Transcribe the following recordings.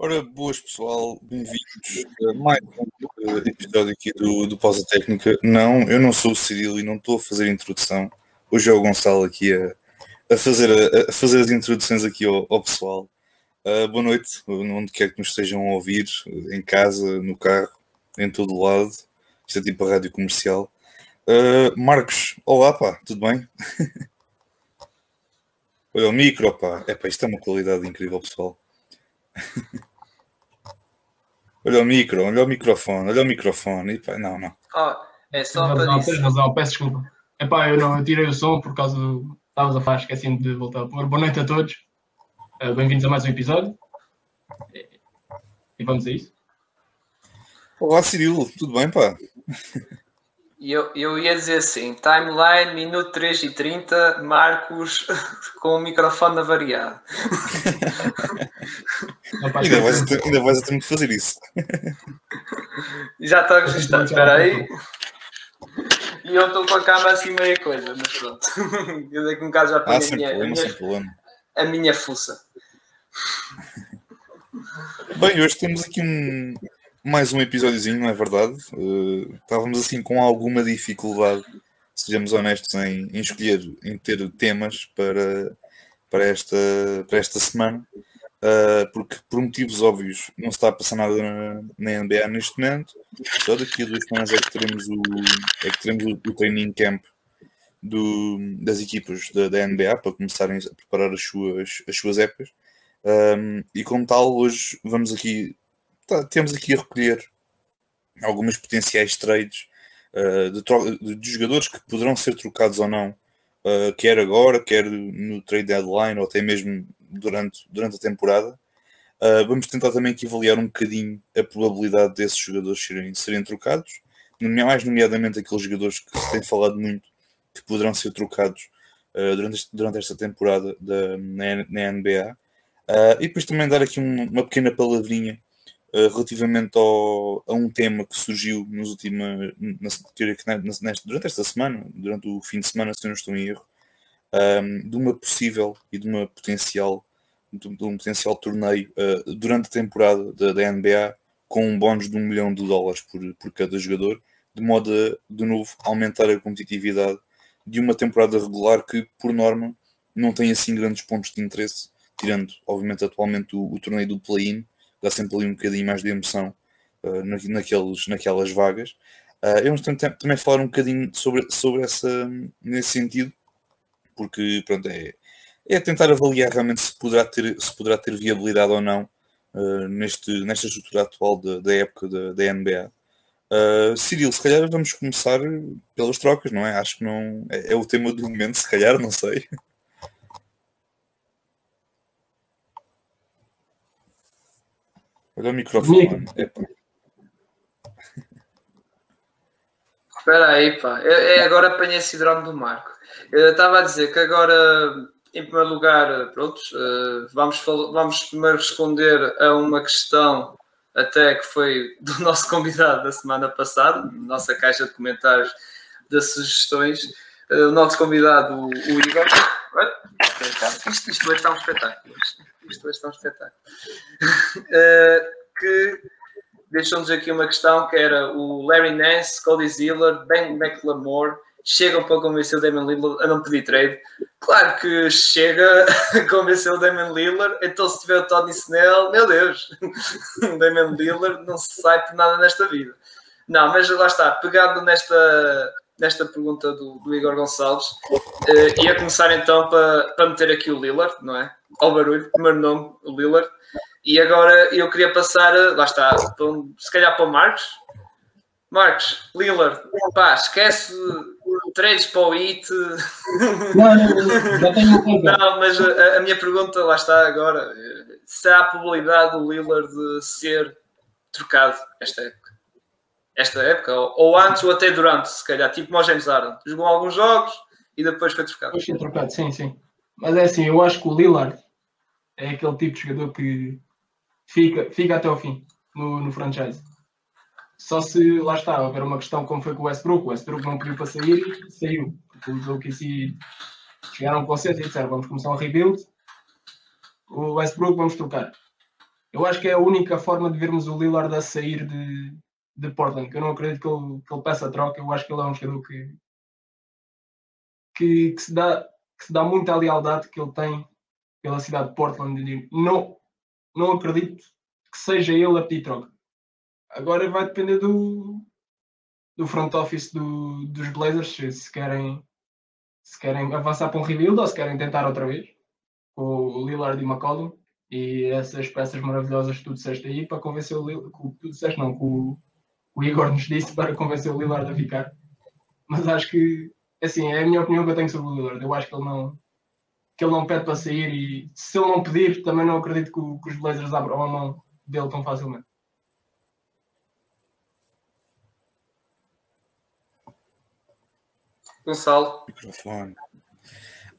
Ora, boas pessoal, bem-vindos a mais um uh, episódio aqui do, do Pausa Técnica. Não, eu não sou o Cirilo e não estou a fazer a introdução. Hoje é o Gonçalo aqui a, a, fazer, a, a fazer as introduções aqui ao, ao pessoal. Uh, boa noite, onde quer que nos estejam a ouvir, em casa, no carro, em todo lado. Isto é tipo a rádio comercial. Uh, Marcos, olá pá, tudo bem? Olha o micro, pá. É pá, isto é uma qualidade incrível, pessoal. olha o micro, olha o microfone, olha o microfone. E, pá, não, não. Oh, é só Tens para razão, isso. tens razão, peço desculpa. Epá, eu não eu tirei o som por causa do. Estavas a falar, esqueci-me de voltar a pôr. Boa noite a todos. Uh, Bem-vindos a mais um episódio. E- E vamos a isso. Olá, Cirilo, tudo bem, pá? E Eu, eu ia dizer assim: timeline, minuto 3 e 30, Marcos com o microfone avariado. Ainda vais, a ter, ainda vais a ter que fazer isso. Já está registado, espera aí. E eu estou com a câmera assim meia coisa, mas pronto. Eu daqui um bocado já ponho Ah, a minha, a, problema, sem minha, problema. a minha fuça. Bem, hoje temos aqui um, mais um episódiozinho, não é verdade? Uh, estávamos assim com alguma dificuldade, sejamos honestos, em, em escolher, em ter temas para, para, esta, para esta semana, uh, porque por motivos óbvios não se está a passar nada na, na NBA neste momento. Só daqui a duas semanas é que teremos o, é que teremos o, o training camp do, das equipas da, da NBA para começarem a preparar as suas, as suas épocas. Um, e como tal, hoje vamos aqui, tá, temos aqui a recolher algumas potenciais trades uh, de, de- jogadores que poderão ser trocados ou não, uh, quer agora, quer no trade deadline ou até mesmo durante, durante a temporada. Uh, vamos tentar também aqui avaliar um bocadinho a probabilidade desses jogadores serem, serem trocados, mais nomeadamente aqueles jogadores que se tem falado muito que poderão ser trocados durante, este- durante esta temporada da, na, na NBA. E depois também dar aqui um- uma pequena palavrinha uh, relativamente ao, a um tema que surgiu nos últimos, durante esta semana, durante o fim de semana, se não estou em erro, um, de uma possível e de uma potencial de um potencial torneio uh, durante a temporada da, da NBA com um bónus de um milhão de dólares por, por cada jogador, de modo a, de novo, aumentar a competitividade de uma temporada regular que, por norma, não tem assim grandes pontos de interesse, tirando, obviamente, atualmente o, o torneio do play-in, dá sempre ali um bocadinho mais de emoção uh, na- naqueles, naquelas vagas. Uh, eu vamos também, falar um bocadinho sobre, sobre essa, nesse sentido, porque pronto, é, é tentar avaliar realmente se poderá ter, se poderá ter viabilidade ou não uh, neste, nesta estrutura atual da, da época da, da NBA. Uh, Cirilo, se calhar vamos começar pelas trocas, não é? Acho que não é, é o tema do momento, se calhar, não sei. Olha o microfone. Espera aí, pá. Eu, eu agora apanhei esse síndrome do Marco. Eu estava a dizer que agora, em primeiro lugar, pronto, eh, vamos, vamos primeiro responder a uma questão até que foi do nosso convidado da semana passada, nossa caixa de comentários das sugestões. Eh, O nosso convidado, o, Igor. Isto, isto hoje está um espetáculo. Isto hoje um espetáculo. Eh, que deixou-nos aqui uma questão que era o Larry Nance, Cody Ziller, Ben McLemore chegam para convencer o Damian Lillard a não pedir trade. Claro que chega a convencer o Damian Lillard, então se tiver o Tony Snell, meu Deus, o Damian Lillard não se sai por nada nesta vida. Não, mas lá está, pegando nesta, nesta pergunta do, do Igor Gonçalves, eh, ia começar então para, para meter aqui o Lillard, não é? Ao barulho, primeiro nome, o Lillard. E agora eu queria passar, eh, lá está, um- se calhar para o Marcos. Marcos, Lillard, pá, esquece trades para o IT. Não, não, não, mas a, a minha pergunta, lá está agora, eh, se há a probabilidade do Lillard de ser trocado esta época. Esta época, ou, ou antes ou até durante, se calhar, tipo o James Harden. Jogou alguns jogos e depois foi trocado. Depois foi trocado, sim, sim. Mas é assim, eu acho que o Lillard é aquele tipo de jogador que fica, fica até ao fim no, no franchise. Só se lá está, houver uma questão como foi com o Westbrook, o Westbrook não pediu para sair, saiu. Porque os OKC chegaram um consenso e disseram vamos começar um rebuild, o Westbrook vamos trocar. Eu acho que é a única forma de vermos o Lillard a sair de, de Portland, eu não acredito que ele, que ele peça a troca. Eu acho que ele é um jogador que, que, que, se dá, que se dá muita lealdade que ele tem pela cidade de Portland. Não, não acredito que seja ele a pedir troca. Agora vai depender do, do front office do, dos Blazers se querem, se querem avançar para um rebuild ou se querem tentar outra vez com o Lillard e McCollum e essas peças maravilhosas que tu disseste aí para convencer o Lillard, que tu disseste não, que o, o Igor nos disse para convencer o Lillard a ficar. Mas acho que, assim, é a minha opinião que eu tenho sobre o Lillard. Eu acho que ele não, que ele não pede para sair e se ele não pedir, também não acredito que, que os Blazers abram a mão dele tão facilmente. Gonçalo. Microfone.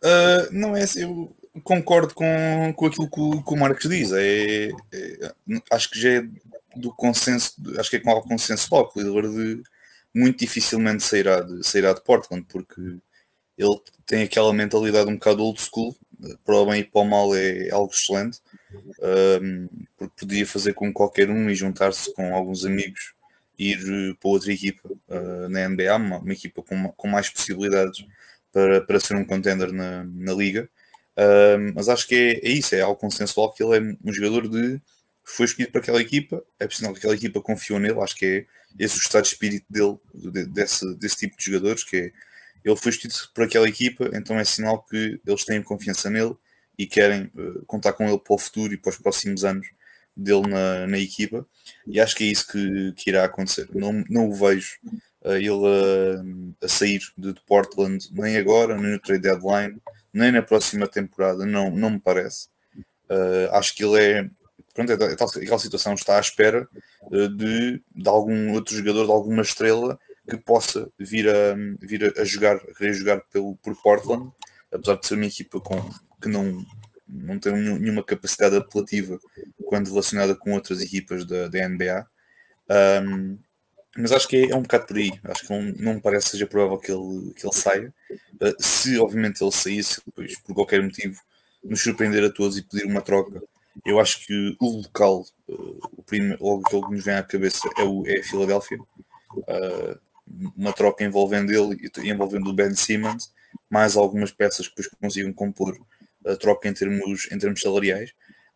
Uh, não é assim, eu concordo com, com aquilo que o, que o Marcos diz. É, é, acho que já é do consenso, acho que é com o consenso logo, de muito dificilmente sairá de, sairá de Portland, porque ele tem aquela mentalidade um bocado old school, para o bem e para o mal é algo excelente, um, porque podia fazer com qualquer um e juntar-se com alguns amigos e ir para outra equipa uh, na NBA, uma, uma equipa com, com, mais possibilidades para, para ser um contender na, na liga. Mas acho que é, é, isso, é algo consensual que ele é um jogador de foi escolhido para aquela equipa, é preciso que aquela equipa confiou nele, acho que é esse o estado de espírito dele, de, desse, desse tipo de jogadores, que é ele foi escolhido por aquela equipa, então é sinal que eles têm confiança nele e querem uh, contar com ele para o futuro e para os próximos anos dele na, na equipa. E acho que é isso que, que irá acontecer. Não, não o vejo uh, ele a, a sair de, Portland nem agora, nem no trade deadline, nem na próxima temporada. Não, não me parece. Uh, acho que ele é. Pronto, é, é tal, situação está à espera de, de algum outro jogador, de alguma estrela que possa vir a, vir a jogar, a querer jogar pelo, por Portland, apesar de ser uma equipa com, que não, não tem nenhuma capacidade apelativa quando relacionada com outras equipas da, da NBA. Um, mas acho que é, é, um bocado por aí. Acho que não, não me parece seja provável que ele, que ele saia. Uh, se obviamente ele saísse, pois, por qualquer motivo, nos surpreender a todos e pedir uma troca, eu acho que o local, uh, o primeiro, logo que nos vem à cabeça é, o, é a Filadélfia. Uh, uma troca envolvendo ele e envolvendo o Ben Simmons, mais algumas peças que depois consigam compor a troca em termos, em termos salariais.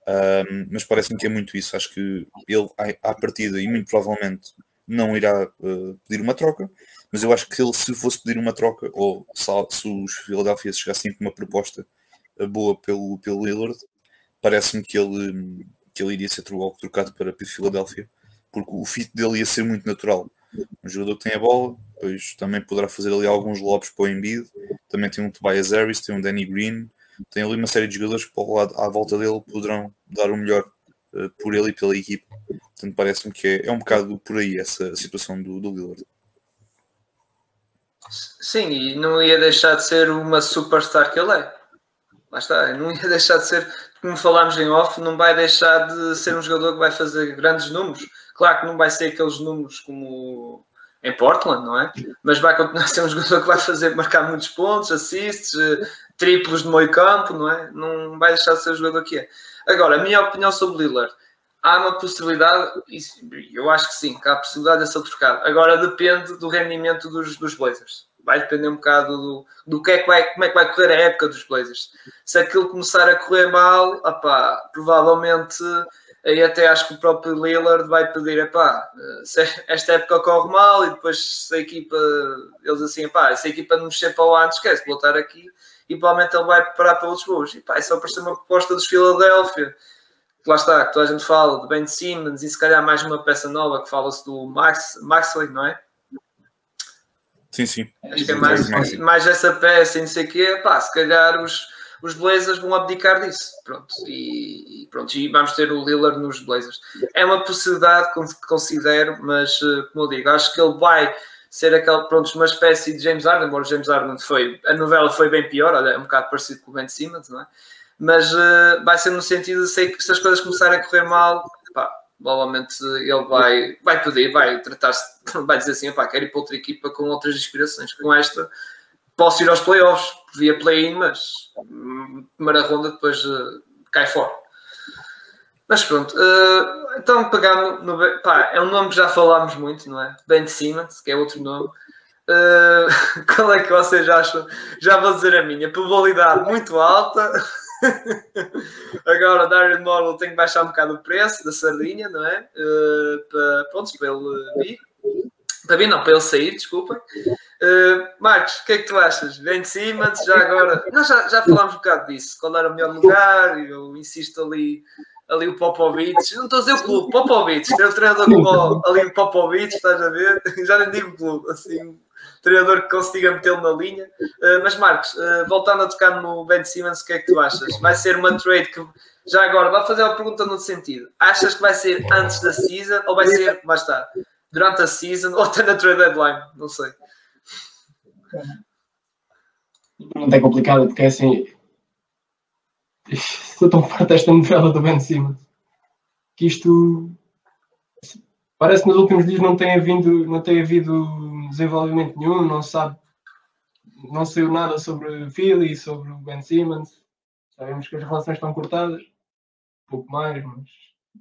Um, mas parece-me que é muito isso. Acho que ele, à partida, e muito provavelmente não irá uh, pedir uma troca, mas eu acho que ele, se fosse pedir uma troca, ou se, se os Philadelphia chegassem com uma proposta uh, boa pelo, pelo Lillard, parece-me que ele, que ele iria ser trocado para a Philadelphia, porque o fit dele ia ser muito natural um jogador que tem a bola, depois também poderá fazer ali alguns lobos para o Embiid, também tem um Tobias Harris, tem um Danny Green, tem ali uma série de jogadores que para o lado, à volta dele poderão dar o melhor uh, por ele e pela equipe. Portanto, parece-me que é, é, um bocado por aí essa situação do, do Lillard. Sim, e não ia deixar de ser uma superstar que ele é. Lá está, não ia deixar de ser, como falámos em off, não vai deixar de ser um jogador que vai fazer grandes números Claro que não vai ser aqueles números como em Portland, não é? Mas vai continuar a ser um jogador que vai fazer marcar muitos pontos, assists, eh, triplos no meio campo, não é? Não vai deixar de ser o jogador que é. Agora, a minha opinião sobre Lillard. Há uma possibilidade, eu acho que sim, que há a possibilidade de ser trocado. Agora depende do rendimento dos, dos Blazers. Vai depender um bocado do, do que é que vai, como é que vai correr a época dos Blazers. Se aquilo começar a correr mal, opá, provavelmente aí até acho que o próprio Lillard vai pedir, epá, esta época corre mal e depois se a equipa, eles assim, epá, se a equipa não mexer para lá, esquece, voltar aqui e provavelmente ele vai preparar para outros gols. E pá, isso apareceu uma proposta dos Philadelphia, lá está, que toda a gente fala de Ben Simmons e se calhar mais uma peça nova que fala-se do Max, Maxley, não é? Sim, sim. Acho que é mais, mais, mais essa peça e não sei o quê, pá, se calhar os os Blazers vão abdicar disso. Pronto, e, pronto, e vamos ter o Lillard nos Blazers. É uma possibilidade que considero, mas eh, como eu digo, acho que ele vai ser aquele, pronto, uma espécie de James Harden, embora James Harden foi, a novela foi bem pior, olha, é um bocado parecido com o Ben Simmons, não é? Mas uh, vai ser no sentido de sei que se as coisas começarem a correr mal, pá, provavelmente ele vai, vai pedir, vai tratar-se, vai dizer assim, pá, quero ir para outra equipa com outras inspirações. Com esta, posso ir aos playoffs, via play-in, mas primeira ronda depois uh, cai fora. Mas pronto, uh, então pegando no, pá, é um nome que já falámos muito, não é? Ben Simmons, que é outro nome. Uh, qual é que vocês acham? Já vou dizer a minha, probabilidade muito alta. Agora, Darren Morrow tem que baixar um bocado o preço da sardinha, não é? Uh, para, pronto, para ele vir. Para não, para ele sair, desculpem. Uh, Marcos, o que é que tu achas? Ben Simmons, já agora. Nós já, já falámos um bocado disso. Qual era o melhor lugar? Eu insisto ali ali o Popovic, não estou a dizer o clube, Popovic, tem o treinador como ali o Popovic, estás a ver? Já nem digo clube, assim, treinador que consiga metê-lo na linha. Uh, mas Marcos, uh, voltando a tocar no Ben Simmons, o que é que tu achas? Vai ser uma trade que, já agora, vou fazer uma pergunta no sentido: achas que vai ser antes da season ou vai ser, vai estar, durante a season ou até na trade deadline? Não sei. Não é complicado, porque é assim, estou tão farto desta novela do Ben Simmons que isto parece que nos últimos dias não tem havido, não tem havido desenvolvimento nenhum, não sabe, não saiu nada sobre Philly, sobre o Ben Simmons. Sabemos que as relações estão cortadas, um pouco mais, mas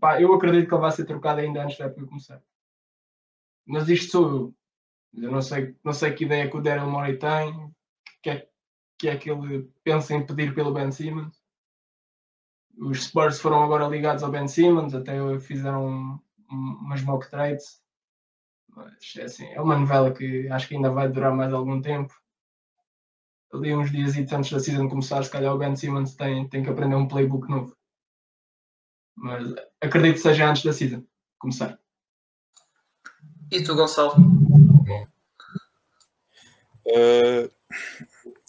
pá, eu acredito que ele vai ser trocado ainda antes da época começar. Mas isto sou eu. Eu não sei, não sei que ideia que o Daryl Morey tem, que é, que é que ele pensa em pedir pelo Ben Simmons os Spurs foram agora ligados ao Ben Simmons, até fizeram umas mock trades. Mas é, assim, é uma novela que acho que ainda vai durar mais algum tempo. Ali uns dias antes da season começar, se calhar o Ben Simmons tem, tem que aprender um playbook novo. Mas acredito que seja antes da season começar. E tu, Gonçalo? Uh,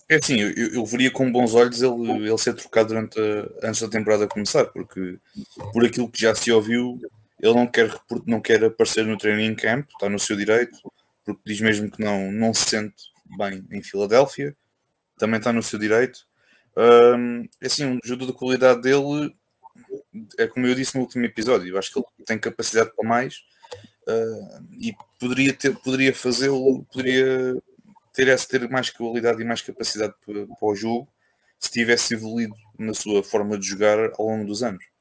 é assim, eu, eu veria com bons olhos ele, ele ser trocado durante a, antes da temporada começar, porque por aquilo que já se ouviu, ele não quer, não quer aparecer no training camp, está no seu direito, porque diz mesmo que não, não se sente bem em Filadélfia, também está no seu direito. Um, é assim, um jogador de qualidade dele é como eu disse no último episódio, eu acho que ele tem capacidade para mais uh, e poderia ter, poderia fazê-lo, poderia ter, ter mais qualidade e mais capacidade para, para o jogo se tivesse evoluído na sua forma de jogar ao longo dos anos.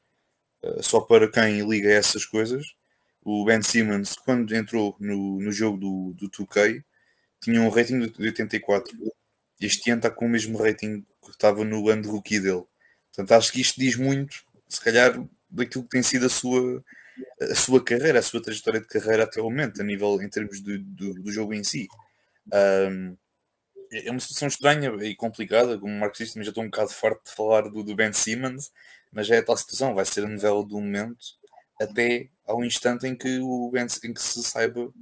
Uh, só para quem liga a essas coisas, o Ben Simmons, quando entrou no, no jogo do, do 2K, tinha um rating de 84. Este ano está com o mesmo rating que estava no ano de rookie dele. Portanto, acho que isto diz muito, se calhar, daquilo que tem sido a sua, a sua carreira, a sua trajetória de carreira até o momento, a nível em termos do, do, do jogo em si. Um, é uma situação estranha e complicada, como Marcos disse, já estou um bocado farto de falar do, do, Ben Simmons, mas é a tal situação, vai ser a novela do momento até ao instante em que, o ben, em que se saiba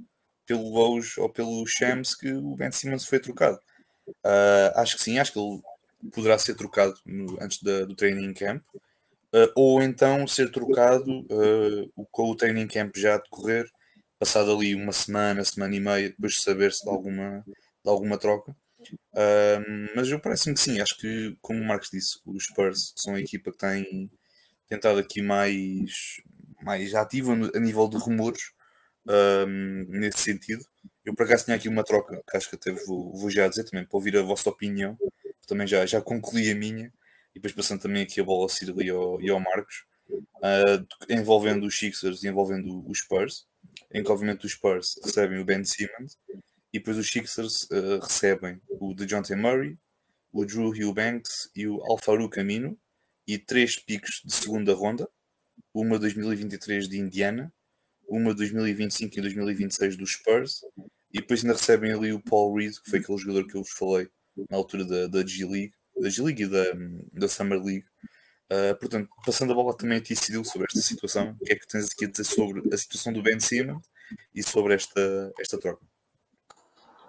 pelo Lowe's ou pelo Shams que o Ben Simmons foi trocado. Uh, acho que sim, acho que ele poderá ser trocado no, antes da, do training camp, uh, ou então ser trocado uh, com o training camp já a decorrer passado ali uma semana, semana e meia, depois de saber-se de alguma, de alguma troca. Mas eu parece-me que sim, acho que, como o Marcos disse, os Spurs são a equipa que tem tentado aqui mais, mais ativa a nível de rumores nesse sentido. Eu por acaso tinha aqui uma troca que acho que até vou, vou já dizer também para ouvir a vossa opinião. Também já, já concluí a minha e depois passando também aqui a bola ao Ciro e ao, e ao Marcos, uh, envolvendo os Sixers e envolvendo os Spurs em que obviamente os Spurs recebem o Ben Simmons e depois os Sixers uh, recebem o DeJounte Murray, o Drew Eubanks e o Alfaru Camino e três picos de segunda ronda, uma 2023 de Indiana, uma 2025 e 2026 dos Spurs e depois ainda recebem ali o Paul Reed, que foi aquele jogador que eu vos falei na altura da, da G-League, da G-League e da, da Summer League, Uh, portanto, passando a bola também a ti, Cidil, sobre esta situação, o que é que tens aqui a dizer sobre a situação do Ben Simmons e sobre esta, esta troca?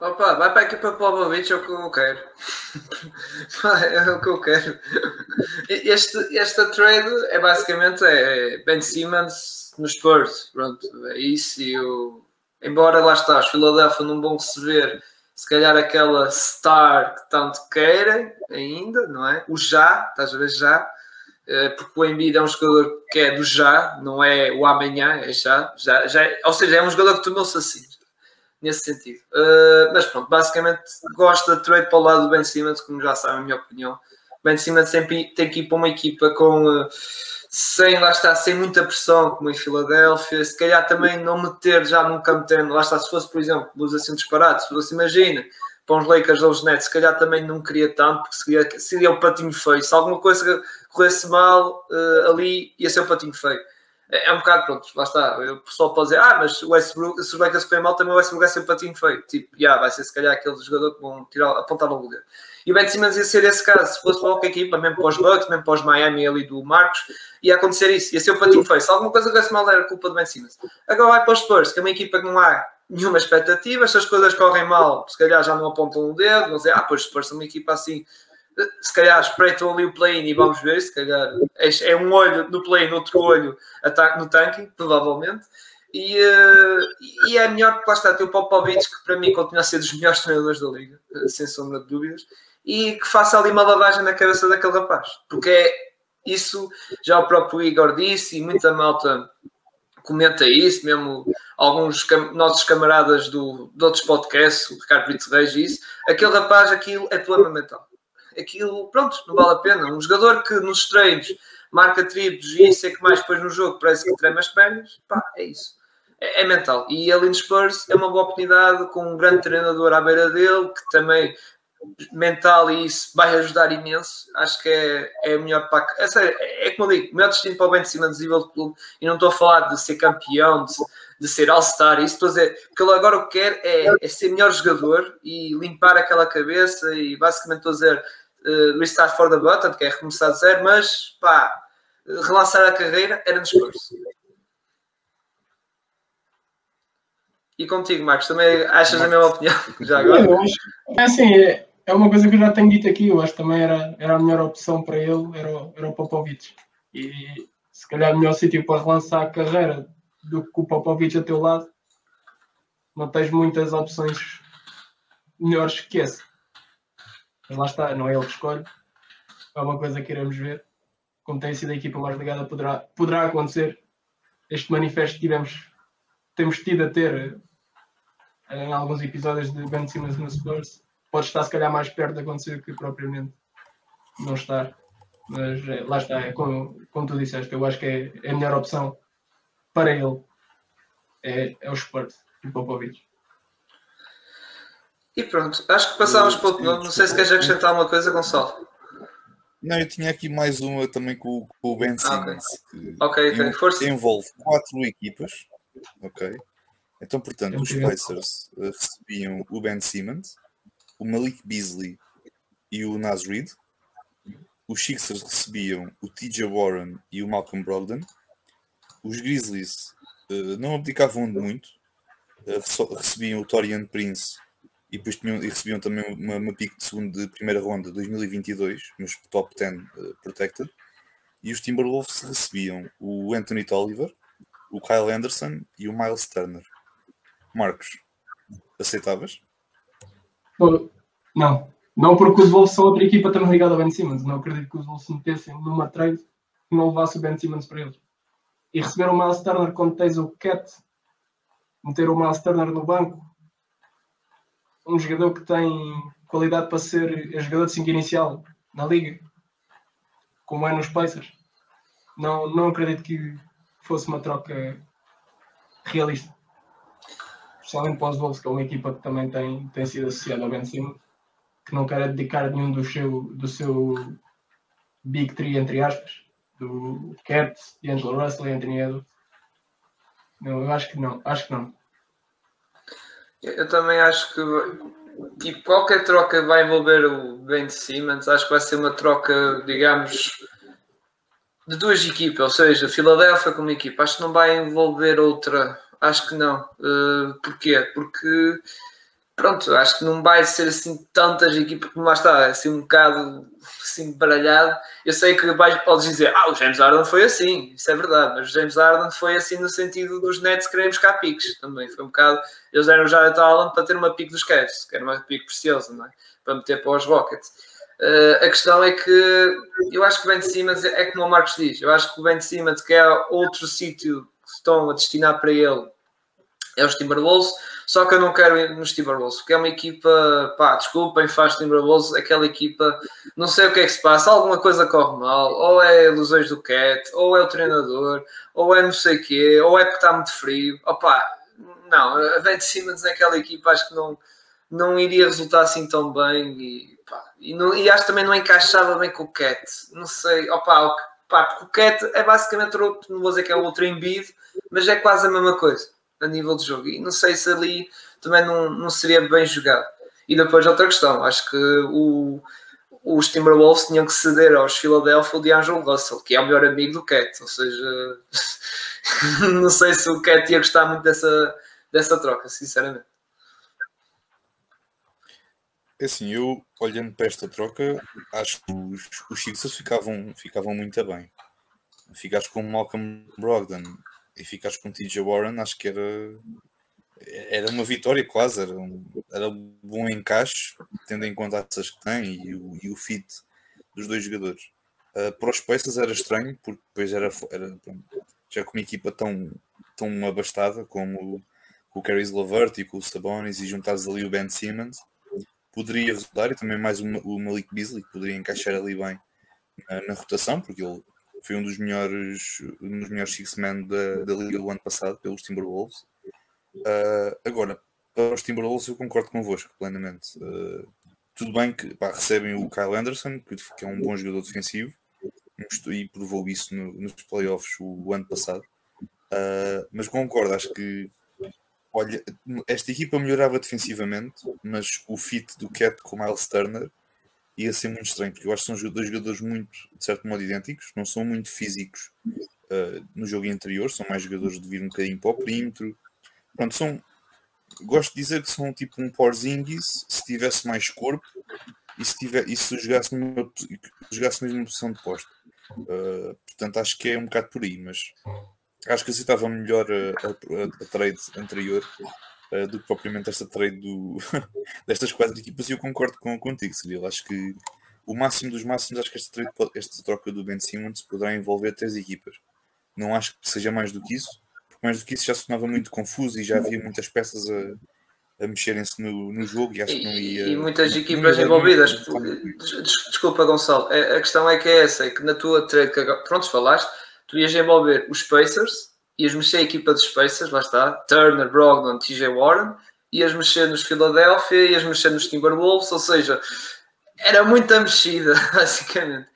Opa, vai para a equipa Popovic, é o que eu quero. é o que eu quero. Este, esta trade é basicamente é Ben Simmons nos Spurs. Pronto, é isso. E eu, embora lá está, os Philadelphia não vão receber se calhar aquela star que tanto querem ainda, não é? O já, estás a ver já eh, porque o Embiid é um jogador que é do já, não é o amanhã, é já, já, já ou seja, é um jogador que tornou-se assim, nesse sentido. Uh, mas pronto, basicamente gosto de trade para o lado do Ben Simmons, como já sabem a minha opinião. Ben Simmons tem, tem que ir para uma equipa com uh, sem, lá está, sem muita pressão, como em Filadélfia, se calhar também não meter já num campo lá está, se fosse, por exemplo, luz assim disparado, se fosse, imagina, para uns Lakers ou os Nets, se calhar também não queria tanto, porque seria, seria o patinho feio, se alguma coisa corresse mal uh, ali, ia ser o patinho feio. É, é, um bocado, pronto, lá está, o pessoal pode dizer, ah, mas o Westbrook, se os Lakers correm mal, também o Westbrook ser um patinho feio, tipo, yeah, vai ser se calhar aquele jogador que vão tirar, apontar logo o dedo. E o Ben Simmons ia ser esse caso. Se fosse para qualquer equipa, mesmo para os Bucks, mesmo para os Miami ali do Marcos, ia acontecer isso. Ia ser o patinho feio. Se alguma coisa desse mal, era culpa do Ben Simmons. Agora vai para os Spurs, que é uma equipa que não há nenhuma expectativa. Se as coisas correm mal, se calhar já não apontam o dedo. Vão dizer, ah, pois os Spurs são uma equipa assim. Se calhar espreitam ali o play-in e vamos ver. Se calhar é um olho no play-in, outro olho no tanking, provavelmente. E, uh, e é melhor que lá está, tem o Popovich, que para mim continua a ser dos melhores treinadores da liga, sem sombra de dúvidas e que faça ali uma lavagem na cabeça daquele rapaz. Porque é isso, já o próprio Igor disse, e muita malta comenta isso, mesmo alguns cam nossos camaradas do, de outros podcasts, o Ricardo Brito Reis disse, aquele rapaz, aquilo é problema mental. Aquilo, pronto, não vale a pena. Um jogador que nos treinos marca triplos e isso é que mais depois no jogo parece que trema as pernas, pá, é isso. É, é mental. E ali no Spurs é uma boa oportunidade com um grande treinador à beira dele, que também mental e isso vai ajudar imenso. Acho que é, é melhor para. É, é como eu digo, o meu destino para o bem de cima do nível do clube. E não estou a falar de ser campeão, de, de ser All-Star. Isso estou a dizer, porque ele agora o que quer é, é, ser melhor jogador e limpar aquela cabeça. E basicamente estou a dizer uh, restart for the button, que é recomeçar de zero, mas pá, relançar a carreira era no esforço. E contigo, Marcos, também achas a mesma opinião? Já agora? É assim, é, é uma coisa que eu já tenho dito aqui, eu acho que também era, era a melhor opção para ele, era o, era o Popovic. E se calhar o melhor sítio para relançar a carreira do que o Popovic a teu lado, não tens muitas opções melhores que esse. Mas lá está, não é ele que escolhe. É uma coisa que iremos ver. Como tem sido a equipa mais ligada, poderá, poderá acontecer. Este manifesto que tivemos, temos tido a ter em alguns episódios de Ben Simmons no Spurs pode estar se calhar mais perto de acontecer que propriamente não estar. Mas é, lá está, é como, como tu disseste, eu acho que é, é a melhor opção para ele é, é o Spurs e o Popovich. E pronto, acho que passávamos para o Não sei se queres acrescentar alguma coisa, Gonçalo. Não, eu tinha aqui mais uma também com, com o Ben Simmons. Ah, ok, ok, okay. Força. Envolve quatro equipas. Ok. Então, portanto, os Pacers uh, recebiam o Ben Simmons, o Malik Beasley e o Nas Reed. Os Sixers recebiam o TJ Warren e o Malcolm Brogdon. Os Grizzlies uh, não abdicavam muito, uh, recebiam o Torian Prince e depois tinham, e recebiam também uma, uma pique de segundo de primeira ronda 2022, nos top 10 uh, protected. E os Timberwolves recebiam o Anthony Tolliver, o Kyle Anderson e o Miles Turner. Marcos, aceitavas? Não, não porque os Wolves são outra equipa também ligada ao Ben Simmons. Não acredito que os Wolves se metessem numa trade que não levasse o Ben Simmons para eles. E receber o Miles Turner quando tens o Cat, meter o Miles Turner no banco, um jogador que tem qualidade para ser jogador de 5 inicial na liga, como é nos Pacers. Não, não acredito que fosse uma troca realista especialmente para os Wolves, que é uma equipa que também tem, tem sido associada ao Ben Simmons, que não quer dedicar nenhum do seu, do seu Big Three, entre aspas, do Cat, Angelo Russell e Anthony Edwards. Não, eu acho que não, acho que não. Eu também acho que tipo, qualquer troca vai envolver o Ben Simmons, acho que vai ser uma troca, digamos, de duas equipas, ou seja, Filadélfia como equipa, acho que não vai envolver outra Acho que não. Uh, porquê? Porque, pronto, acho que não vai ser assim tantas equipas como lá está, assim um bocado assim baralhado. Eu sei que vais, podes dizer, ah, o James Harden foi assim, isso é verdade, mas o James Harden foi assim no sentido dos Nets quererem buscar piques também. Foi um bocado, eles deram já a Allen para ter uma pique dos Cavs, que era uma pique preciosa, não é? Para meter para os Rockets. Uh, a questão é que eu acho que o Ben Simmons é como o Marcos diz, eu acho que o Ben Simmons quer outro sítio que estão a destinar para ele é os Timberwolves, só que eu não quero ir nos Timberwolves, porque é uma equipa, pá, desculpem, faz Timberwolves, aquela equipa, não sei o que é que se passa, alguma coisa corre mal, ou é ilusões do Cat, ou é o treinador, ou é não sei o quê, ou é porque está muito frio, opá, não, a Ben Simmons naquela equipa acho que não, não iria resultar assim tão bem e, pá, e, não, e acho que também não encaixava bem com o Cat, não sei, opá, pá, porque o Cat é basicamente outro, não vou dizer que é outro Embiid, mas é quase a mesma coisa a nível de jogo. E não sei se ali também não, não seria bem jogado. E depois outra questão, acho que o, os Timberwolves tinham que ceder aos Philadelphia de Angelo Russell, que é o melhor amigo do Cat. Ou seja, não sei se o Cat ia gostar muito dessa, dessa troca, sinceramente. É assim, eu olhando para esta troca, acho que os, os Sixers ficavam, ficavam muito bem. Ficaste com Malcolm Brogdon, e ficares com TJ Warren, acho que era, era uma vitória quase, era um, era um bom encaixe, tendo em conta as que tem e o, e o fit dos dois jogadores. Uh, para os Pacers era estranho, porque depois era, era já com uma equipa tão, tão abastada como com o Caris Lavert e com o Sabonis e juntares ali o Ben Simmons, poderia resultar, e também mais o, o Malik Beasley, que poderia encaixar ali bem na, na rotação, porque ele foi um dos melhores, um dos melhores six-men da, da liga do ano passado, pelos Timberwolves. Uh, agora, para os Timberwolves eu concordo convosco plenamente. Uh, tudo bem que pá, recebem o Kyle Anderson, que, é um bom jogador defensivo, e provou isso no, nos playoffs o, o ano passado. Uh, mas concordo, acho que olha, esta equipa melhorava defensivamente, mas o fit do Cat com o Miles Turner ia ser muito estranho, porque eu acho que são dois jogadores muito, de certo modo, idênticos, não são muito físicos uh, no jogo interior, são mais jogadores de vir um bocadinho para o perímetro. Pronto, são. Gosto de dizer que são tipo um Porzingis se tivesse mais corpo e se, tiver, e se jogasse, numa, jogasse mesmo posição de posto. Uh, portanto, acho que é um bocado por aí, mas acho que estava melhor a, a, a trade anterior uh, do que propriamente esta trade do, destas quatro equipas e eu concordo com, contigo, Cyril. Acho que o máximo dos máximos, acho que esta, trade, esta troca do Ben Simmons poderá envolver três equipas. Não acho que seja mais do que isso, porque mais do que isso já se tornava muito confuso e já havia muitas peças a, a mexerem-se no, no jogo e acho que não ia. E, muitas equipas envolvidas. Desculpa, Gonçalo. A, questão é que é essa: é que na tua trade que pronto, falaste, tu ias envolver os Pacers ias mexer a equipa dos Pacers, lá está, Turner, Brogdon, TJ Warren, ias mexer nos Philadelphia, ias mexer nos Timberwolves, ou seja, era muita mexida, basicamente.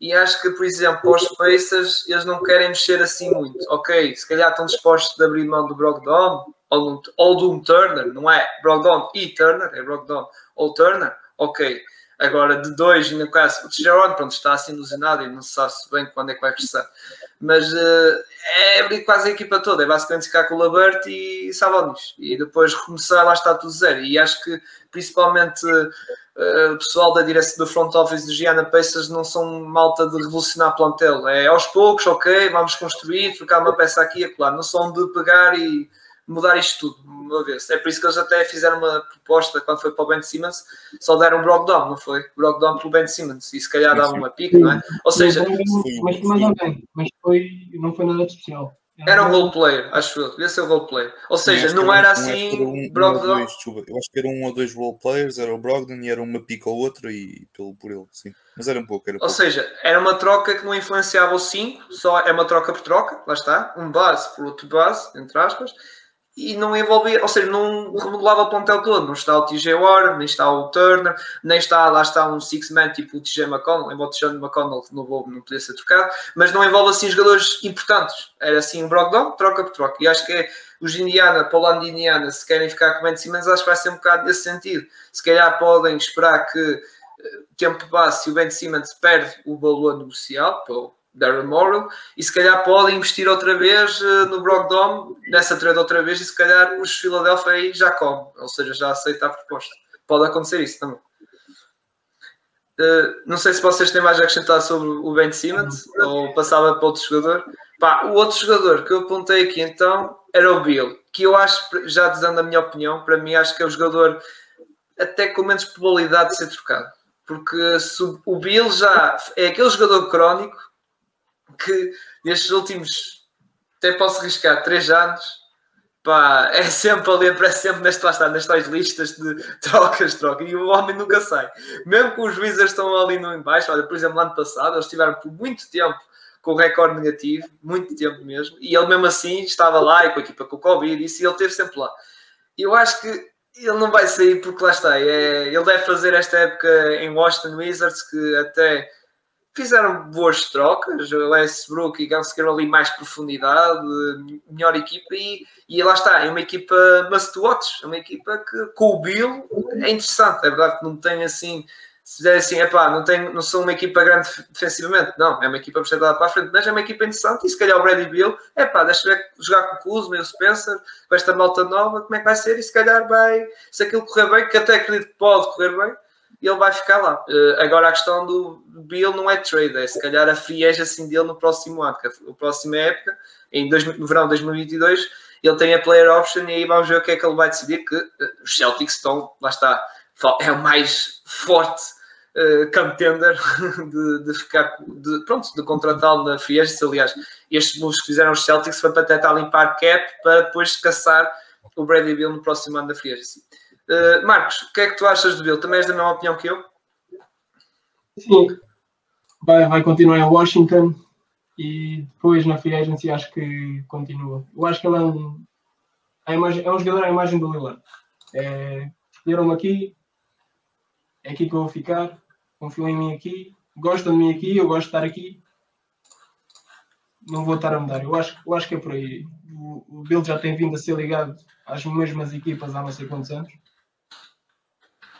E acho que, por exemplo, os Pacers, eles não querem mexer assim muito. Ok, se calhar estão dispostos a abrir mão do Brogdon ou, ou do um Turner, não é Brogdon e Turner, é Brogdon ou Turner, ok. Agora, de dois, no caso, o Warren, pronto, está assim ilusionado e não se sabe bem quando é que vai crescer mas uh, é abrir quase a equipa toda, é basicamente ficar com o Labert e Sabonis. E depois recomeçar, lá está tudo zero. E acho que principalmente uh, o pessoal da direção do front office do Gianna Pacers não são malta de revolucionar plantel, é aos poucos, ok, vamos construir, trocar uma peça aqui e acolá, não são de pegar e mudar isto tudo uma vez. É por isso que eles até fizeram uma proposta quando foi para o Ben Simmons, só deram Brogdon, não foi? Brogdon pelo Ben Simmons, e se calhar dava uma pique, não é? Ou seja, mas, mas, bem, mas foi, não foi nada especial. Era um role player, acho eu. Devia ser um role player. Ou seja, não era assim. Um, Brogdon. Um eu acho que era um ou dois role players, era o Brogdon e era uma pica ou outra e pelo, por ele, sim. Mas era um pouco. Era ou seja, era uma troca que não influenciava o 5, só é uma troca por troca, lá está. Um base por outro base, entre aspas e não envolvia, ou seja, não remodelava o plantel todo. Não está o TJ Warren, nem está o Turner, nem está, lá está um six-man tipo o TJ McConnell, embora o TJ McConnell não, vou, não podia ser trocado, mas não envolve assim jogadores importantes. Era assim um Brogdon, troca por troca. E acho que é, os Indiana, para o lado de Indiana, se querem ficar com o Ben Simmons, acho que vai ser um bocado desse sentido. Se calhar podem esperar que eh, tempo passe e o Ben Simmons perde o valor negocial, Darren Morrill, e se calhar podem investir outra vez uh, no Brogdon, nessa trade outra vez, e se calhar os Philadelphia aí já comem, ou seja, já aceita a proposta. Pode acontecer isso também. Uh, não sei se vocês têm mais a acrescentar sobre o Ben Simmons ou passava para outro jogador. Pá, o outro jogador que eu apontei aqui então era o Bill, que eu acho, já dizendo a minha opinião, para mim acho que é o jogador até com menos probabilidade de ser trocado. Porque se o Bill já é aquele jogador crónico que nestes últimos, até posso arriscar, três anos, pá, é sempre ali, aparece sempre neste, lá está, nestas listas de trocas, troca, e o homem nunca sai. Mesmo que os Wizards estão ali no embaixo, olha, por exemplo, ano passado, eles tiveram por muito tempo com o recorde negativo, muito tempo mesmo, e ele mesmo assim estava lá e com a equipa com o Covid, isso, e ele esteve sempre lá. Eu acho que ele não vai sair porque lá está, é, ele deve fazer esta época em Washington Wizards, que até fizeram boas trocas, o Westbrook e conseguiram ali mais profundidade, melhor equipa e, e lá está, é uma equipa must watch, é uma equipa que com o Bill é interessante, é verdade que não tem assim, se dizer assim, epá, não, tem, não sou uma equipa grande defensivamente, não, é uma equipa projetada para a frente, mas é uma equipa interessante e se calhar o Brady Bill, epá, deixa ver jogar com o Kuzma e o Spencer, com esta malta nova, como é que vai ser e se calhar vai, se aquilo correr bem, que até acredito que pode correr bem, e ele vai ficar lá. Uh, agora a questão do Bill não é trade, é se calhar a free assim dele no próximo ano, que a próxima época, em dois, no verão de 2022, ele tem a player option e aí vamos ver o que é que ele vai decidir, que uh, os Celtics estão, lá está, é o mais forte uh, contender de, de ficar, de, pronto, de contratá-lo na free aliás, estes moves que fizeram os Celtics foi para tentar limpar cap, para depois caçar o Brady Bill no próximo ano da free Uh, Marcos, o que é que tu achas do Bill? Também és da mesma opinião que eu? Sim, vai, vai continuar em Washington e depois na Free Agency acho que continua. Eu acho que ele é um, é um jogador à imagem do Lillard. É, Escolheram-me aqui, é aqui que eu vou ficar, confiam em mim aqui, gostam de mim aqui, eu gosto de estar aqui. Não vou estar a mudar. Eu acho, eu acho que é por aí. O, o Bill já tem vindo a ser ligado às mesmas equipas há não sei quantos anos.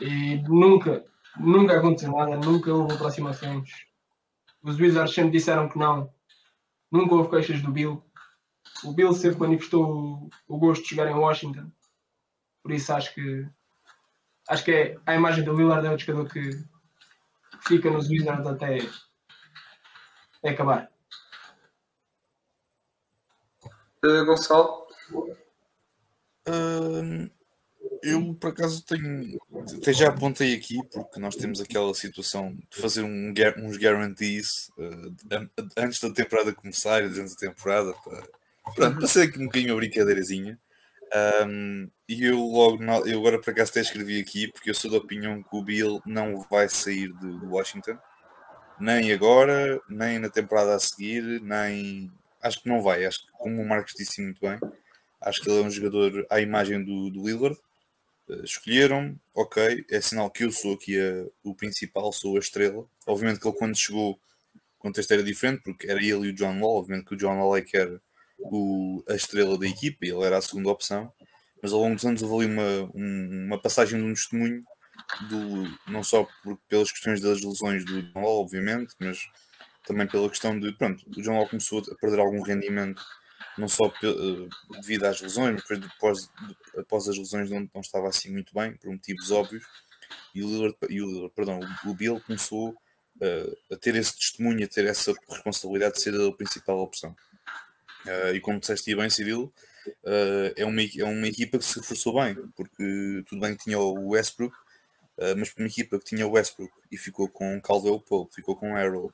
E nunca, nunca aconteceu nada, nunca houve aproximações. Os Wizards sempre disseram que não. Nunca houve queixas do Bill. O Bill sempre manifestou o gosto de jogar em Washington. Por isso acho que acho que é a imagem do Lillard é o jogador que fica nos Wizards até, até acabar. Uh, Gonçalo? Uh, eu, por acaso, tenho. Até já apontei aqui, porque nós temos aquela situação de fazer um, uns guarantees uh, antes da temporada começar e durante a temporada, para, pronto, para ser aqui um bocadinho uma brincadeirazinha. Um, e eu logo, eu agora por acaso até escrevi aqui, porque eu sou da opinião que o Bill não vai sair de, de Washington, nem agora, nem na temporada a seguir, nem. Acho que não vai. Acho que, como o Marcos disse muito bem, acho que ele é um jogador à imagem do, do Lillard Uh, escolheram, ok, é sinal que eu sou aqui a, o principal, sou a estrela. Obviamente que ele quando chegou, o contexto era diferente, porque era ele e o John Wall, obviamente que o John Wall é que era o, a estrela da equipa, ele era a segunda opção, mas ao longo dos anos houve ali uma, um, uma passagem de um testemunho, do, não só por, pelas questões das lesões do John Wall, obviamente, mas também pela questão de, pronto, o John Wall começou a perder algum rendimento não só eh, devido às lesões, mas depois, após as lesões não, não estava assim muito bem, por motivos óbvios, e o, Lillard, e o, perdão, o Bill começou uh, a ter esse testemunho, a ter essa responsabilidade de ser a principal opção. Uh, e como disseste bem, Civil, uh, é, uma, é uma equipa que se reforçou bem, porque tudo bem que tinha o Westbrook, mas para uma equipa que tinha o Westbrook e ficou com Caldwell Pope, ficou com Arrow,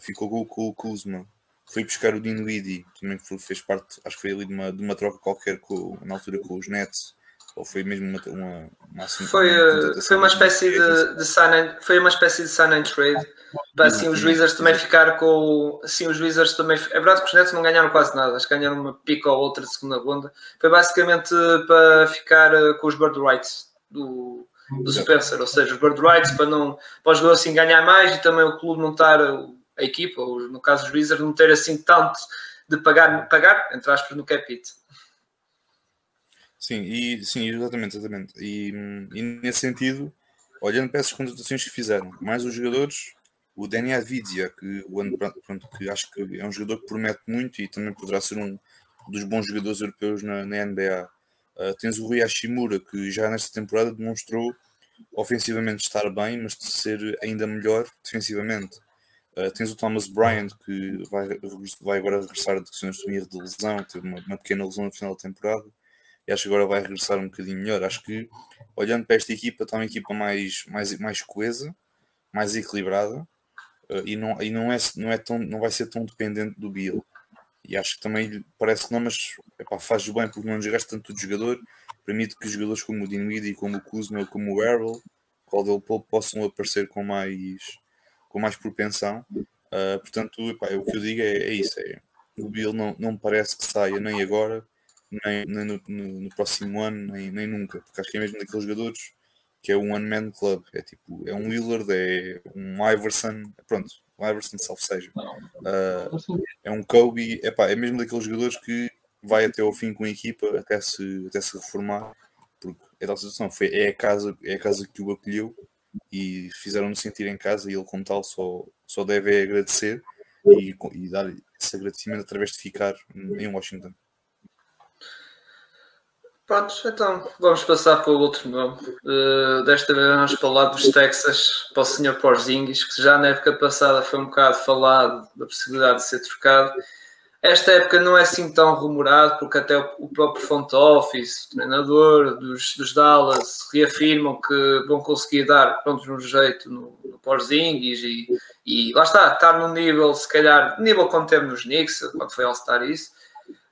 ficou com o Kuzma, foi buscar o Dinwiddie, também fez parte, acho que foi ali de uma, de uma troca qualquer com, na altura com os Nets, ou foi mesmo uma, uma, uma assim, foi, uma, foi uma espécie de, de sign foi uma espécie de sign and trade. Para assim os Wizards também ficar com assim os Wizards também é verdade que os Nets não ganharam quase nada acho que ganharam uma pica ou outra de segunda ronda. Foi basicamente para ficar eh, com os bird rights do, do Spencer ou seja os bird rights para não para o jogador assim ganhar mais e também o clube não estar a equipa, ou no caso dos Wizards, não ter assim tanto de pagar, pagar entre aspas, no cap Sim, e, sim, exatamente, exatamente. E, e, nesse sentido, olhando para essas contratações que fizeram, mais os jogadores, o Dani Avidia, que, o ano, pronto, que acho que é um jogador que promete muito e também poderá ser um dos bons jogadores europeus na, na NBA. Uh, ah, tens o Rui Hashimura, que já nesta temporada demonstrou ofensivamente estar bem, mas de ser ainda melhor defensivamente. Uh, tens o Thomas Bryant que vai, vai agora regressar de questões de de lesão, teve uma, uma, pequena lesão no final da temporada e acho que agora vai regressar um bocadinho melhor. Acho que olhando para esta equipa, está uma equipa mais, mais, mais coesa, mais equilibrada uh, e, não, e não, é, não, é tão, não vai ser tão dependente do Bill. e acho que também parece que não, mas epá, faz bem porque não desgasta tanto o jogador, permite que jogadores como o Dinwiddie, como o Kuzma, como o Errol, Caldwell Pope possam aparecer com mais, com mais propensão. Uh, portanto, epá, o que eu digo é, é isso: é, o Bill não, não parece que saia nem agora, nem, nem no, no, no, próximo ano, nem, nem nunca, porque acho que é mesmo daqueles jogadores que é um one-man club, é tipo, é um Willard, é um Iverson, pronto, um Iverson salvo seja, uh, é um Kobe, epá, é mesmo daqueles jogadores que vai até ao fim com a equipa, até se, até se reformar, porque é tal situação, foi, é, a casa, é a casa que o acolheu e fizeram-no sentir em casa e ele como tal só, só deve agradecer e, e dar esse agradecimento através de ficar em Washington. Pronto, então vamos passar para o outro nome. Uh, desta vez vamos lado dos Texas, para o Sr. Porzingis, que já na época passada foi um bocado falado da possibilidade de ser trocado. Esta época não é assim tão rumorado, porque até o próprio front office, o treinador dos, dos Dallas, reafirmam que vão conseguir dar pronto, um jeito no, no Porzingis e, e lá está, estar num nível, se calhar, nível como teve nos Knicks, quando foi All-Star isso,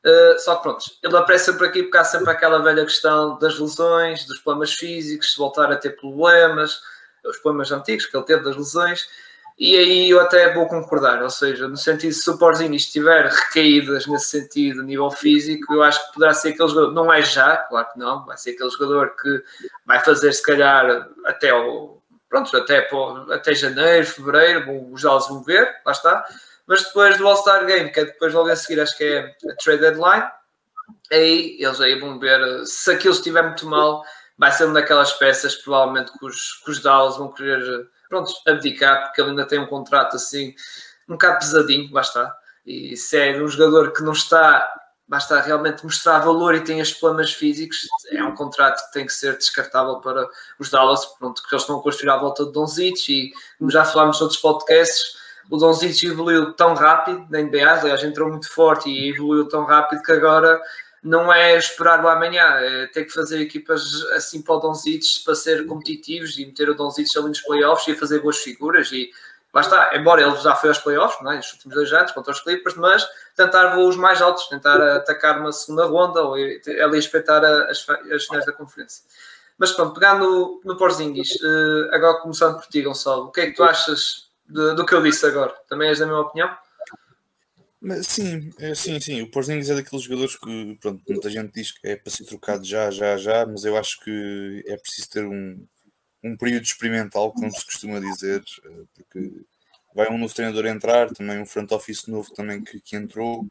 Uh, só que pronto, ele aparece sempre aqui porque há sempre aquela velha questão das lesões, dos problemas físicos, se voltar a ter problemas, os problemas antigos que ele teve das lesões, e aí eu até vou concordar, ou seja, no sentido se o Porzingis estiver recaídas nesse sentido, nível físico, eu acho que poderá ser aquele jogador, não é já, claro que não, vai ser aquele jogador que vai fazer se calhar até o, pronto, até, até janeiro, fevereiro, os Dallas vão ver, lá está, mas depois do All-Star Game, que é depois logo a seguir, acho que é a trade deadline, aí eles aí vão ver se aquilo estiver muito mal, vai ser uma daquelas peças provavelmente que os, que os Dallas vão querer pronto, abdicar, porque ele ainda tem um contrato assim um bocado pesadinho, basta. E se é um jogador que não está, basta realmente mostrar valor e tem os problemas físicos, é um contrato que tem que ser descartável para os Dallas, pronto, que eles estão a construir à volta de Donzich e como já falámos noutros podcasts, o Donzich evoluiu tão rápido na NBA, aliás, entrou muito forte e evoluiu tão rápido que agora não é esperar o amanhã, é ter que fazer equipas assim para o Donzich para ser competitivos e meter o Donzich ali nos playoffs e fazer boas figuras e lá está, embora ele já foi aos playoffs, não é? nos últimos dois anos contra os Clippers, mas tentar voos mais altos, tentar atacar uma segunda ronda ou ali espreitar as, as finais da conferência. Mas pronto, pegando no, no Porzingis, eh, agora começando por ti, Gonçalo, o que é que tu achas do, do que eu disse agora. Também és da minha opinião? Mas, sim, é, sim, sim. O Porzingis é daqueles jogadores que, pronto, muita gente diz que é para ser trocado já, já, já, mas eu acho que é preciso ter um, um período experimental, como se costuma dizer, eh, porque vai um novo treinador entrar, também um front office novo também que, que entrou.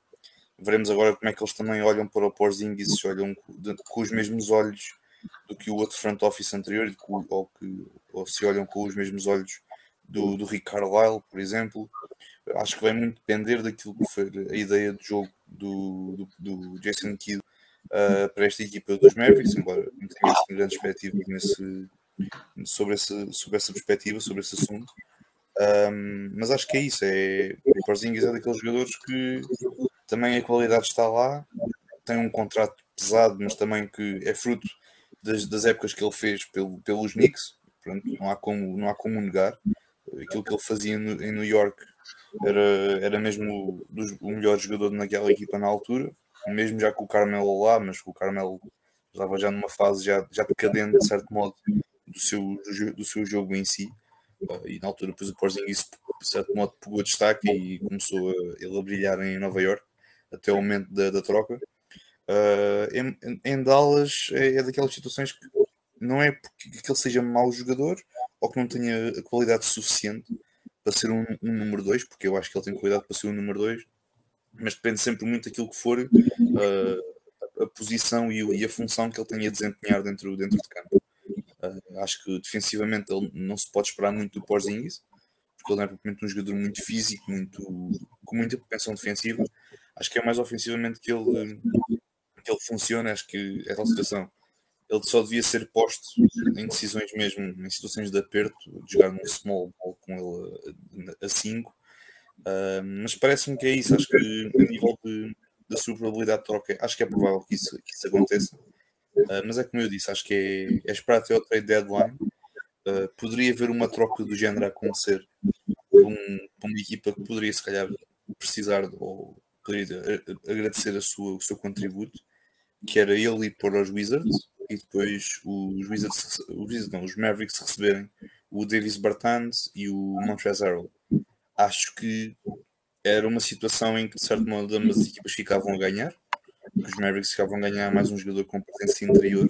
Veremos agora como é que eles também olham para o Porzingis, se olham com, os mesmos olhos do que o outro front office anterior, ou, que, ou se olham com os mesmos olhos do, do Rick Carlisle, por exemplo. Acho que vai muito depender daquilo que foi a ideia de jogo do, do, do Jason Kidd uh, para esta equipa dos Mavericks, embora não tenha grandes perspectivas nesse, sobre, essa, sobre essa perspectiva, sobre esse assunto. Um, mas acho que é isso. É, o Porzingis é daqueles jogadores que também a qualidade está lá, tem um contrato pesado, mas também que é fruto das, das épocas que ele fez pelo, pelos Knicks. Pronto, não, há como, não há como negar aquilo que ele fazia no, em New York era, era mesmo o, o melhor jogador naquela equipa na altura, mesmo já com o Carmelo lá, mas com o Carmelo estava já numa fase já, já decadente, de certo modo, do seu, do, seu jogo em si. Uh, e na altura, depois o Porzingis, de certo modo, pegou destaque e começou a, ele a brilhar em Nova York até o momento da, da troca. Uh, em, em, Dallas é, é daquelas situações que não é porque que ele seja mau jogador, ou que não tenha a qualidade suficiente para ser um, um número 2, porque eu acho que ele tem qualidade para ser um número 2, mas depende sempre muito daquilo que for uh, a posição e, e, a função que ele tenha a desempenhar dentro, dentro de campo. Uh, acho que defensivamente ele não se pode esperar muito do Porzingis, porque ele é propriamente um jogador muito físico, muito, com muita propensão defensiva. Acho que é mais ofensivamente que ele, que ele funciona. Acho que é tal situação ele só devia ser posto em decisões mesmo, em situações de aperto, de jogar num small ball com ele a 5. Uh, mas parece-me que é isso. Acho que a nível de, da sua probabilidade de troca, acho que é provável que isso, que isso aconteça. Uh, mas é como eu disse, acho que é, é esperar até o trade deadline. Uh, poderia haver uma troca do género a acontecer para, um, uma equipa que poderia, se calhar, precisar de, ou poderia agradecer a sua, o seu contributo, que era ele ir para os Wizards e depois os Wizards, os, Wizards não, os Mavericks receberem o Davis Bertans e o Montrezl Harrell. Acho que era uma situação em que, de certo modo, ambas as equipas ficavam a ganhar. Os Mavericks ficavam a ganhar mais um jogador com presença interior.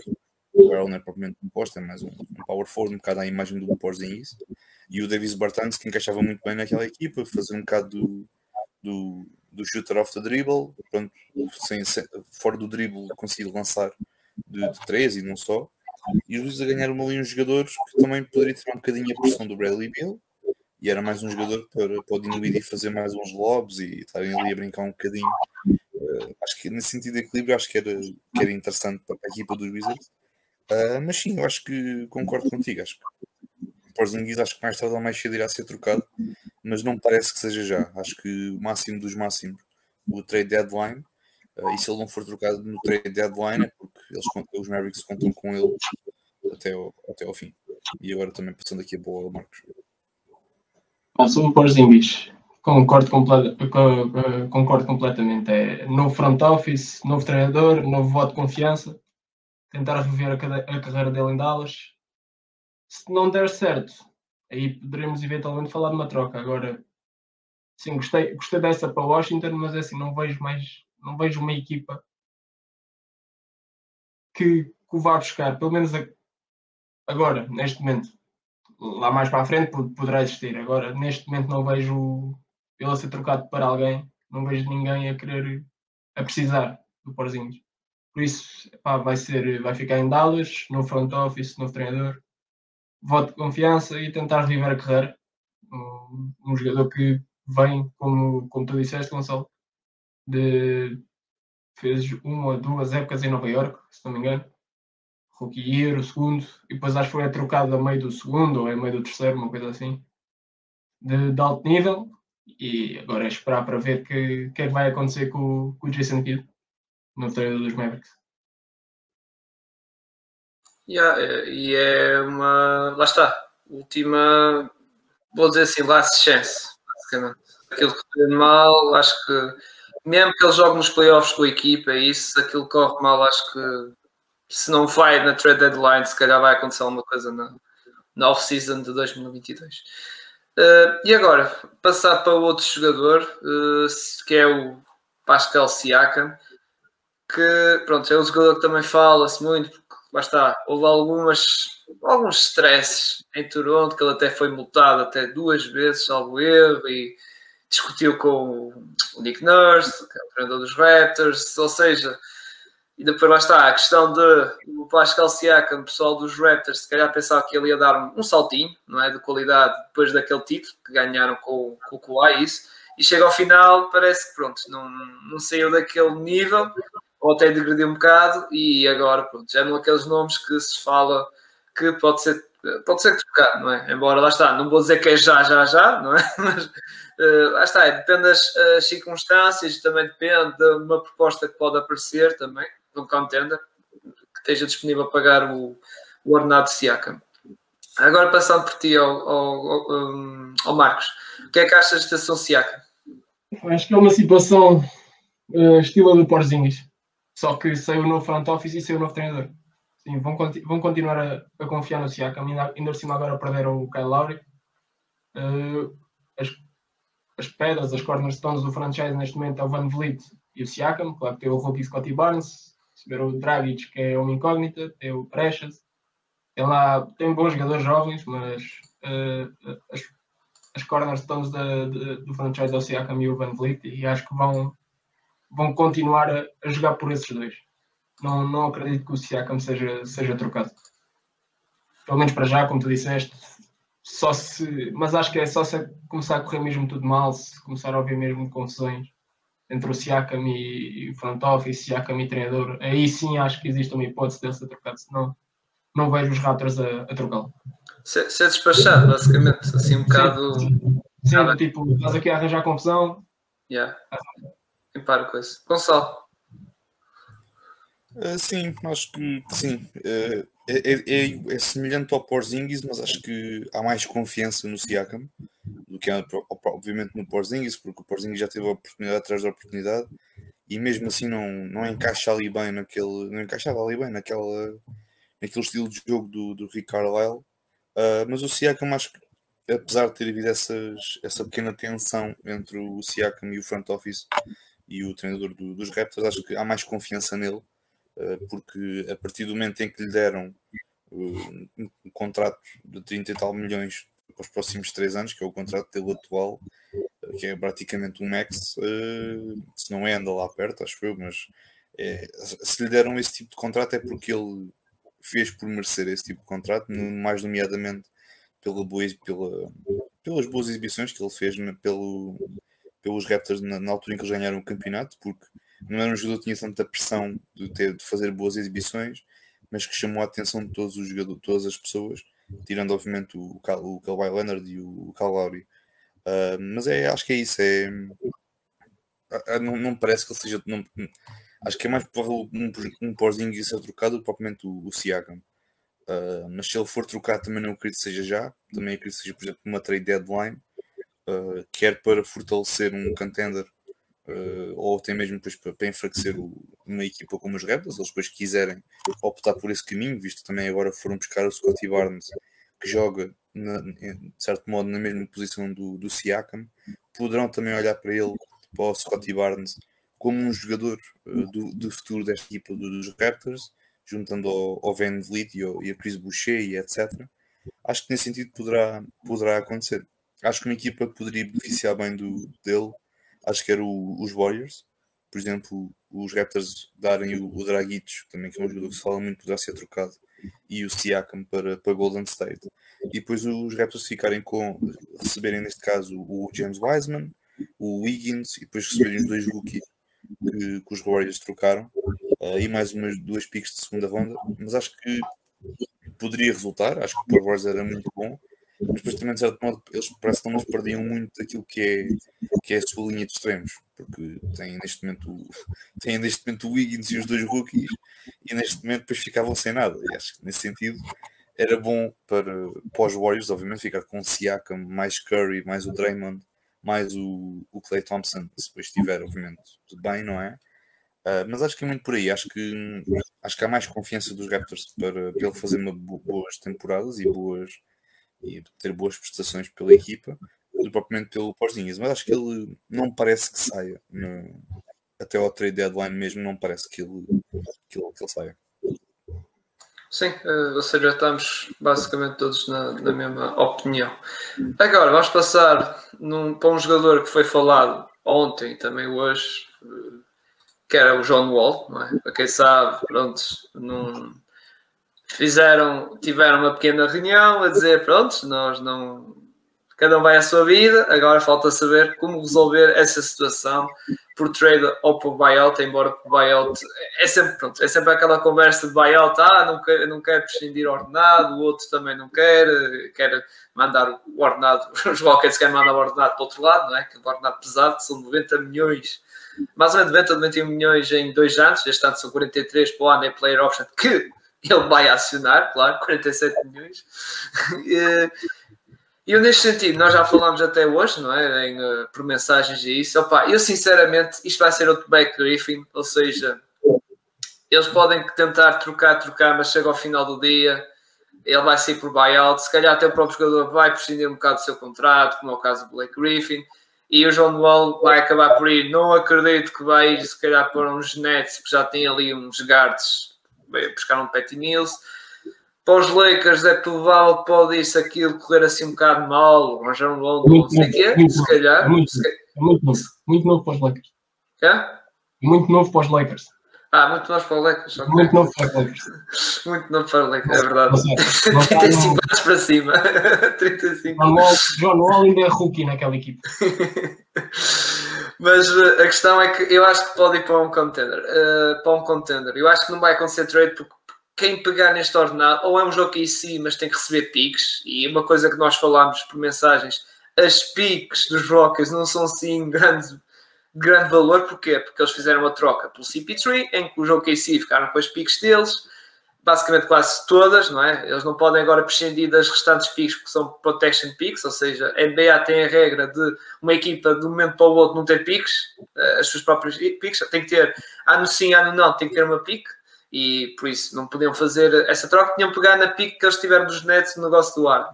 O Harrell não é propriamente um posto, é mais um, um power forward, um bocado à imagem do Porzingis. E o Davis Bertans, que encaixava muito bem naquela equipa, fazer um bocado do, do, do shooter off the dribble, pronto, sem, sem, fora do dribble conseguir lançar de, de 3 e não só. E os a ganhar uma linha de jogadores que também poderia tirar um bocadinho a pressão do Bradley Bill. E era mais um jogador para, para o Dinwiddie fazer mais uns lobs e estarem ali a brincar um bocadinho. Uh, acho que nesse sentido de equilíbrio, acho que era, que era interessante para a equipa dos Wizards. Uh, mas sim, eu acho que concordo contigo. Acho que o Porzingis acho que mais tarde ou mais cedo irá ser trocado, mas não parece que seja já. Acho que o máximo dos máximos, o trade deadline, Uh, e se ele não for trocado no trade deadline eles, os Mavericks contam com ele até ao, até ao fim. E agora também passando aqui a boa ao Marcos. Sobre o concordo, comple concordo completamente. É novo front office, novo treinador, novo voto de confiança. Tentar reviver a, a carreira dele em Dallas. Se não der certo, aí poderemos eventualmente falar de uma troca. Agora, sim, gostei, gostei dessa para Washington, mas é assim, não vejo mais não vejo uma equipa que, que o vá buscar, pelo menos agora, neste momento. Lá mais para a frente poderá existir. Agora, neste momento, não vejo ele a ser trocado para alguém, não vejo ninguém a querer, a precisar do Porzinhos. Por isso, pá, vai, ser, vai ficar em Dallas, no front office, no treinador, voto de confiança e tentar reviver a carreira. Um, um jogador que vem, como, como tu disseste, Gonçalo, de fez uma ou duas épocas em Nova York, se não me engano. Rookie year, o segundo, e depois acho que foi trocado a meio do segundo ou a meio do terceiro, uma coisa assim, de, de alto nível. E agora é esperar para ver o que, que é que vai acontecer com, com o Jason Kidd no treinador dos Mavericks. Yeah, e é uma. Lá está. Última. Vou dizer assim, last chance, basicamente. Aquilo que foi mal, acho que mesmo que ele jogue nos playoffs com a equipa, é isso, se aquilo corre mal, acho que se não vai na trade deadline, se calhar vai acontecer alguma coisa na, na off-season de 2022. Uh, eh, e agora, passar para outro jogador, uh, que é o Pascal Siakam, que pronto, é um jogador que também fala-se muito, porque lá está, houve algumas, alguns stresses em Toronto, que ele até foi multado até duas vezes, salvo erro, e discutiu com o Nick Nurse, que é o treinador dos Raptors, ou seja, e depois lá está a questão de o Pascal Siakam, pessoal dos Raptors, se calhar pensava que ele ia dar um, saltinho, não é, de qualidade depois daquele título que ganharam com, com o Kawhi, isso, e chega ao final, parece que pronto, não, não saiu daquele nível, ou até degrediu um bocado, e agora pronto, já não aqueles nomes que se fala que pode ser pode ser trocado, não é? Embora lá está, não vou dizer que é já, já, já, não é? Mas uh, lá está, depende das uh, circunstâncias, também depende de uma proposta que pode aparecer também, de um contender, que esteja disponível a pagar o, o ordenado de Siakam. Agora passando por ti ao, ao, ao, ao Marcos, o que é que achas da situação Siakam? Acho que é uma situação uh, estilo do Porzingis, só que saiu o novo front office e saiu o novo treinador. Sim, vão, vão continuar a, a, confiar no Siakam, ainda, ainda por agora perderam o Kyle Lowry. Uh, as, as pedras, as cornerstones do franchise neste momento é o Van Vliet e o Siakam, claro que tem o rookie Scotty Barnes, ver o Dragic que é uma incógnita, tem o Precious, tem lá, tem bons jogadores jovens, mas uh, as, as cornerstones da, de, do franchise é o Siakam e o Van Vliet e acho que vão, vão continuar a, a jogar por esses dois. Não, não acredito que o Siakam seja, seja trocado. Pelo menos para já, como tu disseste, só se. Mas acho que é só se começar a correr mesmo tudo mal, se começar a ouvir mesmo confusões entre o Siakam e, o front office, Siakam e treinador, aí sim acho que existe uma hipótese dele ser trocado, senão não vejo os Raptors a, a trocá-lo. Ser, ser despachado, basicamente, assim um bocado. Sim, sim tipo, estás aqui a arranjar confusão. Yeah. Emparo com isso. Gonçalo. Uh, sim, acho que sim. Uh, é, é, é, semelhante ao Porzingis, mas acho que há mais confiança no Siakam do que é, obviamente, no Porzingis, porque o Porzingis já teve a oportunidade atrás da oportunidade e mesmo assim não, não encaixa ali bem naquele. não encaixava ali bem naquela, naquele estilo de jogo do, do Rick Carlisle. Uh, mas o Siakam acho que apesar de ter havido essas, essa pequena tensão entre o Siakam e o front office e o treinador do, dos Raptors, acho que há mais confiança nele, porque a partir do momento em que lhe deram uh, um, contrato de 30 e tal milhões para os próximos 3 anos, que é o contrato dele atual, uh, que é praticamente um max, se não é, anda lá perto, acho eu, mas é, se lhe deram esse tipo de contrato é porque ele fez por merecer esse tipo de contrato, mais nomeadamente pela boa, pela, pelas boas exibições que ele fez pelo, pelos Raptors na, na, altura em que eles ganharam o campeonato, porque não era um jogador que tinha tanta pressão de, ter, de fazer boas exibições, mas que chamou a atenção de todos os jogadores, todas as pessoas, tirando obviamente o, o Kawhi Leonard e o Cal Lowry. Uh, mas é, acho que é isso, é, não, não parece que ele seja. Não, acho que é mais provável um, um Porzingis ser trocado do que propriamente o, o Siakam. Uh, mas se ele for trocar, também não acredito que seja já. Também acredito que seja, por exemplo, uma trade deadline, uh, quer para fortalecer um contender, uh, ou até mesmo depois para, para enfraquecer o, uma equipa como os Raptors. Eles depois quiserem optar por esse caminho, visto também agora foram buscar o Scottie Barnes, que joga, na, de certo modo, na mesma posição do, do Siakam. Poderão também olhar para ele, para o Scottie Barnes, como um jogador do, do futuro desta equipa dos Raptors juntando ao, ao Van Vliet e, ao, e a Chris Boucher e etc. Acho que nesse sentido poderá, poderá acontecer. Acho que uma equipa poderia beneficiar bem do, dele. Acho que era o, os Warriors. Por exemplo, os Raptors darem o, o também que é um jogador que se fala muito, poderá ser trocado, e o Siakam para, para Golden State. E depois os Raptors ficarem com, receberem neste caso o James Wiseman, o Wiggins, e depois receberem os dois rookies que, que os Warriors trocaram uh, e mais umas duas picks de segunda ronda, mas acho que poderia resultar, acho que o Power era muito bom, mas depois também de certo modo eles parece que não perdiam muito daquilo que é, que é a sua linha de extremos, porque têm neste momento têm neste momento o Wiggins e os dois rookies e neste momento depois ficavam sem nada, e acho que nesse sentido era bom para, para os Warriors, obviamente, ficar com o Siakam, mais Curry, mais o Draymond, mais o, o Clay Thompson, se depois estiver, obviamente, tudo bem, não é? Uh, mas acho que é muito por aí. Acho que, acho que há mais confiança dos Raptors para, para ele fazer uma, boas temporadas e boas e ter boas prestações pela equipa do propriamente pelo Porzinhas. Mas acho que ele não parece que saia. No, até ao trade deadline mesmo, não parece que ele, que ele, que ele saia. Sim, uh, ou seja, estamos basicamente todos na, na, mesma opinião. Agora, vamos passar num, para um jogador que foi falado ontem e também hoje, uh, que era o John Wall, não é? Para quem sabe, pronto, não fizeram, tiveram uma pequena reunião a dizer, pronto, nós não cada um vai à sua vida, agora falta saber como resolver essa situação por trade ou por buyout, embora por buyout é sempre, pronto, é sempre aquela conversa de buyout, ah, não quer, não quer prescindir ordenado, o outro também não quer, quer mandar o ordenado, os Rockets querem mandar o ordenado para o outro lado, não é? Que o ordenado pesado, são 90 milhões mais ou menos 90 ou 91 milhões em dois anos, este ano são 43 para o ano, é player option que ele vai acionar, claro, 47 milhões. e, eu, neste sentido, nós já falámos até hoje, não é? Em, uh, por mensagens e isso. Opa, eu, sinceramente, isto vai ser outro back Griffin, ou seja, eles podem tentar trocar, trocar, mas chega ao final do dia, ele vai sair por buyout. Se calhar, até o próprio jogador vai prescindir um bocado do seu contrato, como é o caso do Blake Griffin e o João Wall vai acabar por ir. Não acredito que vai ir, se calhar, para uns Nets, porque já tem ali uns guards, um Petty Mills. Para os Lakers é provável que pode ir se aquilo correr assim um bocado mal, o João Wall não sei o quê, se calhar. Muito, muito novo, muito novo para os Lakers. É? Muito novo para os Lakers. Ah, muito novo para o Lakers. Muito novo para o Lakers. muito novo para o Lakers, é verdade. Sei, 35 anos para cima. 35 John Wall ainda é rookie naquela equipe. Mas uh, a questão é que eu acho que pode ir para um contender. Uh, para um contender. Eu acho que não vai acontecer trade porque quem pegar neste ordenado, ou é um jogo que em si, mas tem que receber piques, e uma coisa que nós falámos por mensagens, as piques dos Rockets não são assim grandes grande valor, porquê? Porque eles fizeram uma troca pelo CP3, em que os OKC ficaram com as piques deles, basicamente quase todas, não é? Eles não podem agora prescindir das restantes picks que são protection picks, ou seja, a NBA tem a regra de uma equipa de um momento para o outro não ter picks, uh, as suas próprias picks, tem que ter ano sim, ano não, tem que ter uma pick, e por isso não podiam fazer essa troca, tinham que pegar na pick que eles tiveram dos Nets no negócio do ar.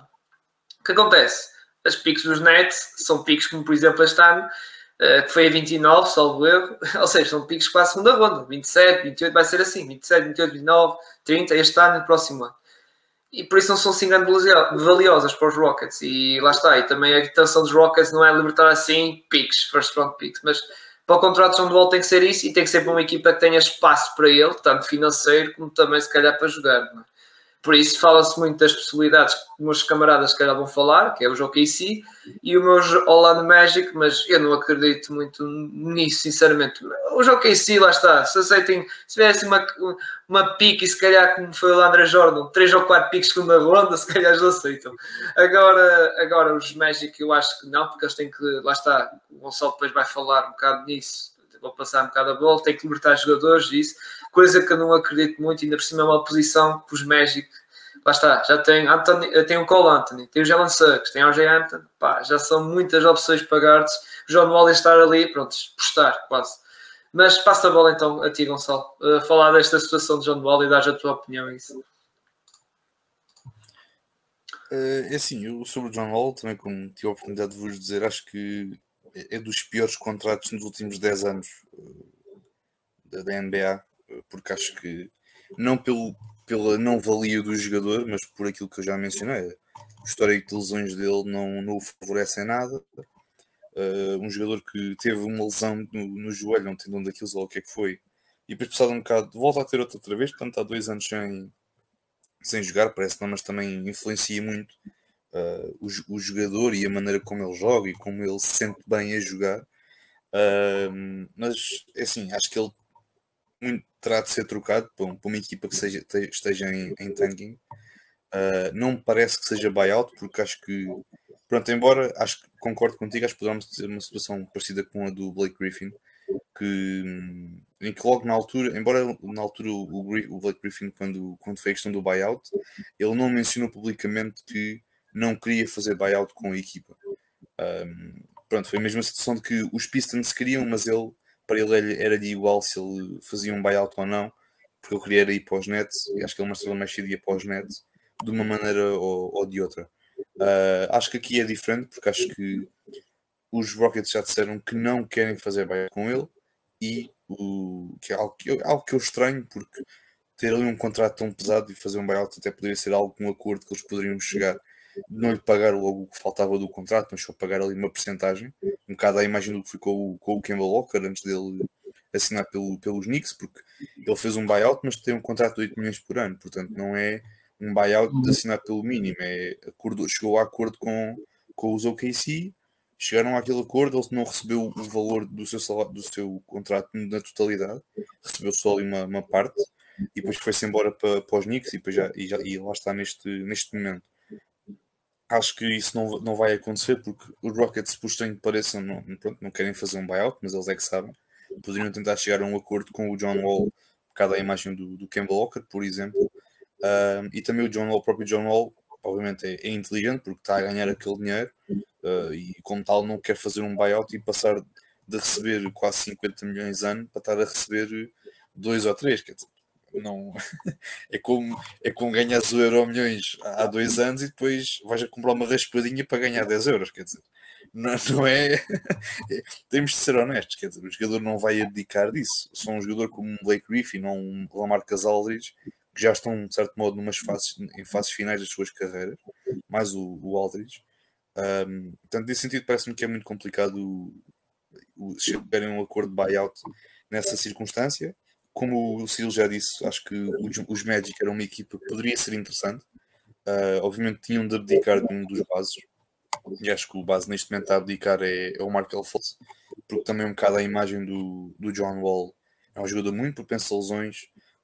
O que acontece? As picks dos Nets são picks como, por exemplo, este ano, que foi a 29, salvo erro, ou seja, são picks para a segunda ronda, 27, 28, vai ser assim, 27, 28, 29, 30, este ano e no próximo ano. E por isso não são assim grande valiosas para os Rockets. E lá está, e também a intenção dos Rockets não é libertar assim picks, first round picks, mas para o contrato de John Wall tem que ser isso e tem que ser para uma equipa que tenha espaço para ele, tanto financeiro como também se calhar para jogar. Não é? Por isso fala-se muito das possibilidades que meus camaradas que vão falar, que é o OKC e o meu Orlando Magic, mas eu não acredito muito nisso, sinceramente. O OKC, lá está, se aceitem, se tivesse uma, uma pique se calhar como foi o Landry Jordan, três ou quatro piques segunda ronda, se calhar já aceitam. Agora, agora os Magic eu acho que não, porque eles têm que, lá está, o Gonçalo depois vai falar um bocado nisso, vou passar um bocado a bola, tem que libertar jogadores e isso coisa que eu não acredito muito, ainda por cima é uma posição que os Magic, lá está, já tem, Anthony, tem o Cole Anthony, tem o Jalen Suggs, tem o RJ Hampton, pá, já são muitas opções para guards, John Wall estar ali, pronto, postar quase. Mas passa a bola então a ti, Gonçalo, a falar desta situação de John Wall e dar a tua opinião a isso. É assim, eu sobre o John Wall, também como tive a oportunidade de vos dizer, acho que é dos piores contratos nos últimos 10 anos eh, da NBA porque acho que não pelo, pela não valia do jogador, mas por aquilo que eu já mencionei, o histórico de lesões dele não, não o favorece em nada. Uh, um jogador que teve uma lesão no, no joelho, um tendão daquilo, ou o que é que foi, e depois passado um bocado, volta a ter outra, outra vez, portanto há dois anos sem, sem jogar, parece não, mas também influencia muito uh, o, o jogador e a maneira como ele joga e como ele se sente bem a jogar. Uh, mas assim, acho que ele muito terá de ser trocado para, uma equipa que seja, esteja em, em tanking. Uh, não me parece que seja buyout, porque acho que, pronto, embora acho que concordo contigo, acho que poderemos ter uma situação parecida com a do Blake Griffin, que, em que logo na altura, embora na altura o, o Blake Griffin, quando, quando fez a questão do buyout, ele não mencionou publicamente que não queria fazer buyout com a equipa. Um, pronto, foi a mesma situação de que os Pistons queriam, mas ele para ele era de igual se ele fazia um buyout ou não, porque eu queria ir para os Nets e acho que ele mostrou mais cedo ia para os Nets de uma maneira ou, ou de outra. Uh, acho que aqui é diferente porque acho que os Rockets já disseram que não querem fazer buyout com ele e o, que é algo que, eu, algo que eu estranho porque ter ali um contrato tão pesado e fazer um buyout até poderia ser algo com um acordo que eles poderiam chegar não lhe pagar logo o que faltava do contrato, mas só pagar ali uma porcentagem, um bocado à imagem do que ficou com o Kemba Walker antes dele assinar pelo, pelos Knicks, porque ele fez um buyout, mas tem um contrato de 8 milhões por ano, portanto não é um buyout de assinar pelo mínimo, é acordo, chegou a acordo com, com os OKC, chegaram àquele acordo, ele não recebeu o valor do seu, salário, do seu contrato na totalidade, recebeu só ali uma, uma parte, e depois foi-se embora para, para os Knicks e, já, e, já, e lá está neste, neste momento acho que isso não, não vai acontecer porque os Rockets, por estranho que pareçam, não, pronto, não querem fazer um buyout, mas eles é que sabem. Poderiam tentar chegar a um acordo com o John Wall, por causa da imagem do, do Campbell Walker, por exemplo. E também o John Wall, o próprio John Wall, obviamente é, é inteligente porque está a ganhar aquele dinheiro uh, e, como tal, não quer fazer um buyout e passar de receber quase 50 milhões ano para estar a receber dois ou três. Quer dizer, não é como, é como ganhas o euro milhões há dois anos e depois vais a comprar uma raspadinha para ganhar 10 euros, quer dizer, não, não é, temos de ser honestos, quer dizer, o jogador não vai abdicar disso, só um jogador como um Blake Griffin ou um Lamarcus Aldridge que já estão de certo modo numas fases, em fases finais das suas carreiras, mais o, o Aldridge um, portanto, nesse sentido parece-me que é muito complicado o, o, a um acordo de buyout nessa circunstância como o Sil já disse, acho que os Magic eram uma equipa que poderia ser interessante. Uh, obviamente tinham de abdicar de um dos bases. E acho que o base neste momento a abdicar é, é o Markel Fultz, porque também um bocado a imagem do, do John Wall é um jogador muito propenso a lesões,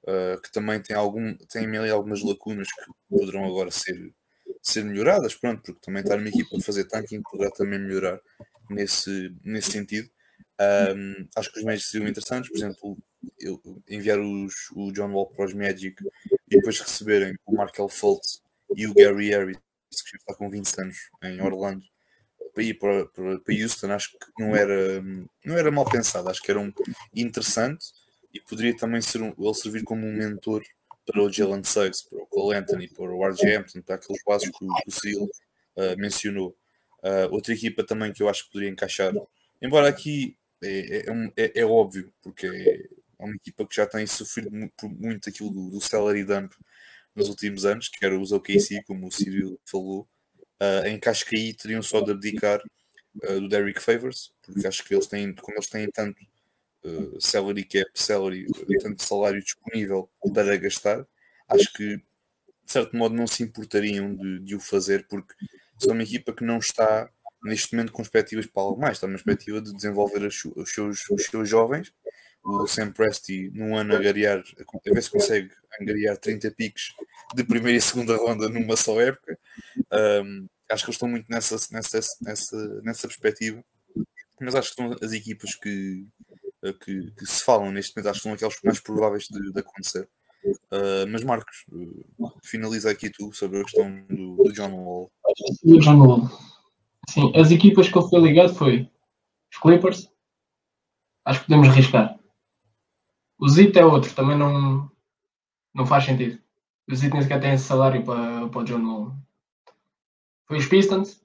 uh, que também tem, algum, tem ali algumas lacunas que poderão agora ser, ser melhoradas, pronto, porque também está numa equipa a fazer tanking poderá também melhorar nesse, nesse sentido. Um, acho que os Magic seriam interessantes, por exemplo, enviar os, o John Wall para os Magic e depois receberem o Markel Fultz e o Gary Harris, que já está com 20 anos em Orlando, para ir para, para, para Houston, acho que não era, não era mal pensado, acho que era um interessante e poderia também ser um, ele servir como um mentor para o Jalen Suggs, para o Cole Anthony, para o RJ Hampton, para aqueles bases que, que o uh, mencionou. Uh, outra equipa também que eu acho que poderia encaixar, embora aqui é, é, é, é óbvio, porque é uma equipa que já tem sofrido muito, muito aquilo do, do salary dump nos últimos anos, que era os OKC, como o Cyril falou, uh, em que acho que aí teriam só de abdicar uh, do Derrick Favors, porque acho que eles têm, como eles têm tanto uh, salary cap, salary, tanto salário disponível para gastar, acho que de certo modo não se importariam de, de o fazer, porque são uma equipa que não está neste momento com perspectivas para algo mais, está numa perspectiva de desenvolver os, seus, os seus jovens. O Sam Presti, num ano, a garear, a ver se consegue angariar 30 piques de primeira e segunda ronda numa só época. Um, acho que eles estão muito nessa, nessa, nessa, nessa perspectiva, mas acho que estão as equipas que, que, que, se falam neste momento, acho que são aqueles mais prováveis de, de acontecer. Uh, mas Marcos, uh, finaliza aqui tu sobre a questão do, do John Wall. John Wall. Sim, as equipas que ele foi ligado foi os Clippers. Acho que podemos arriscar. O Zito é outro, também não, não faz sentido. O Zito nem sequer tem esse salário para, para o John Wall. Foi os Pistons.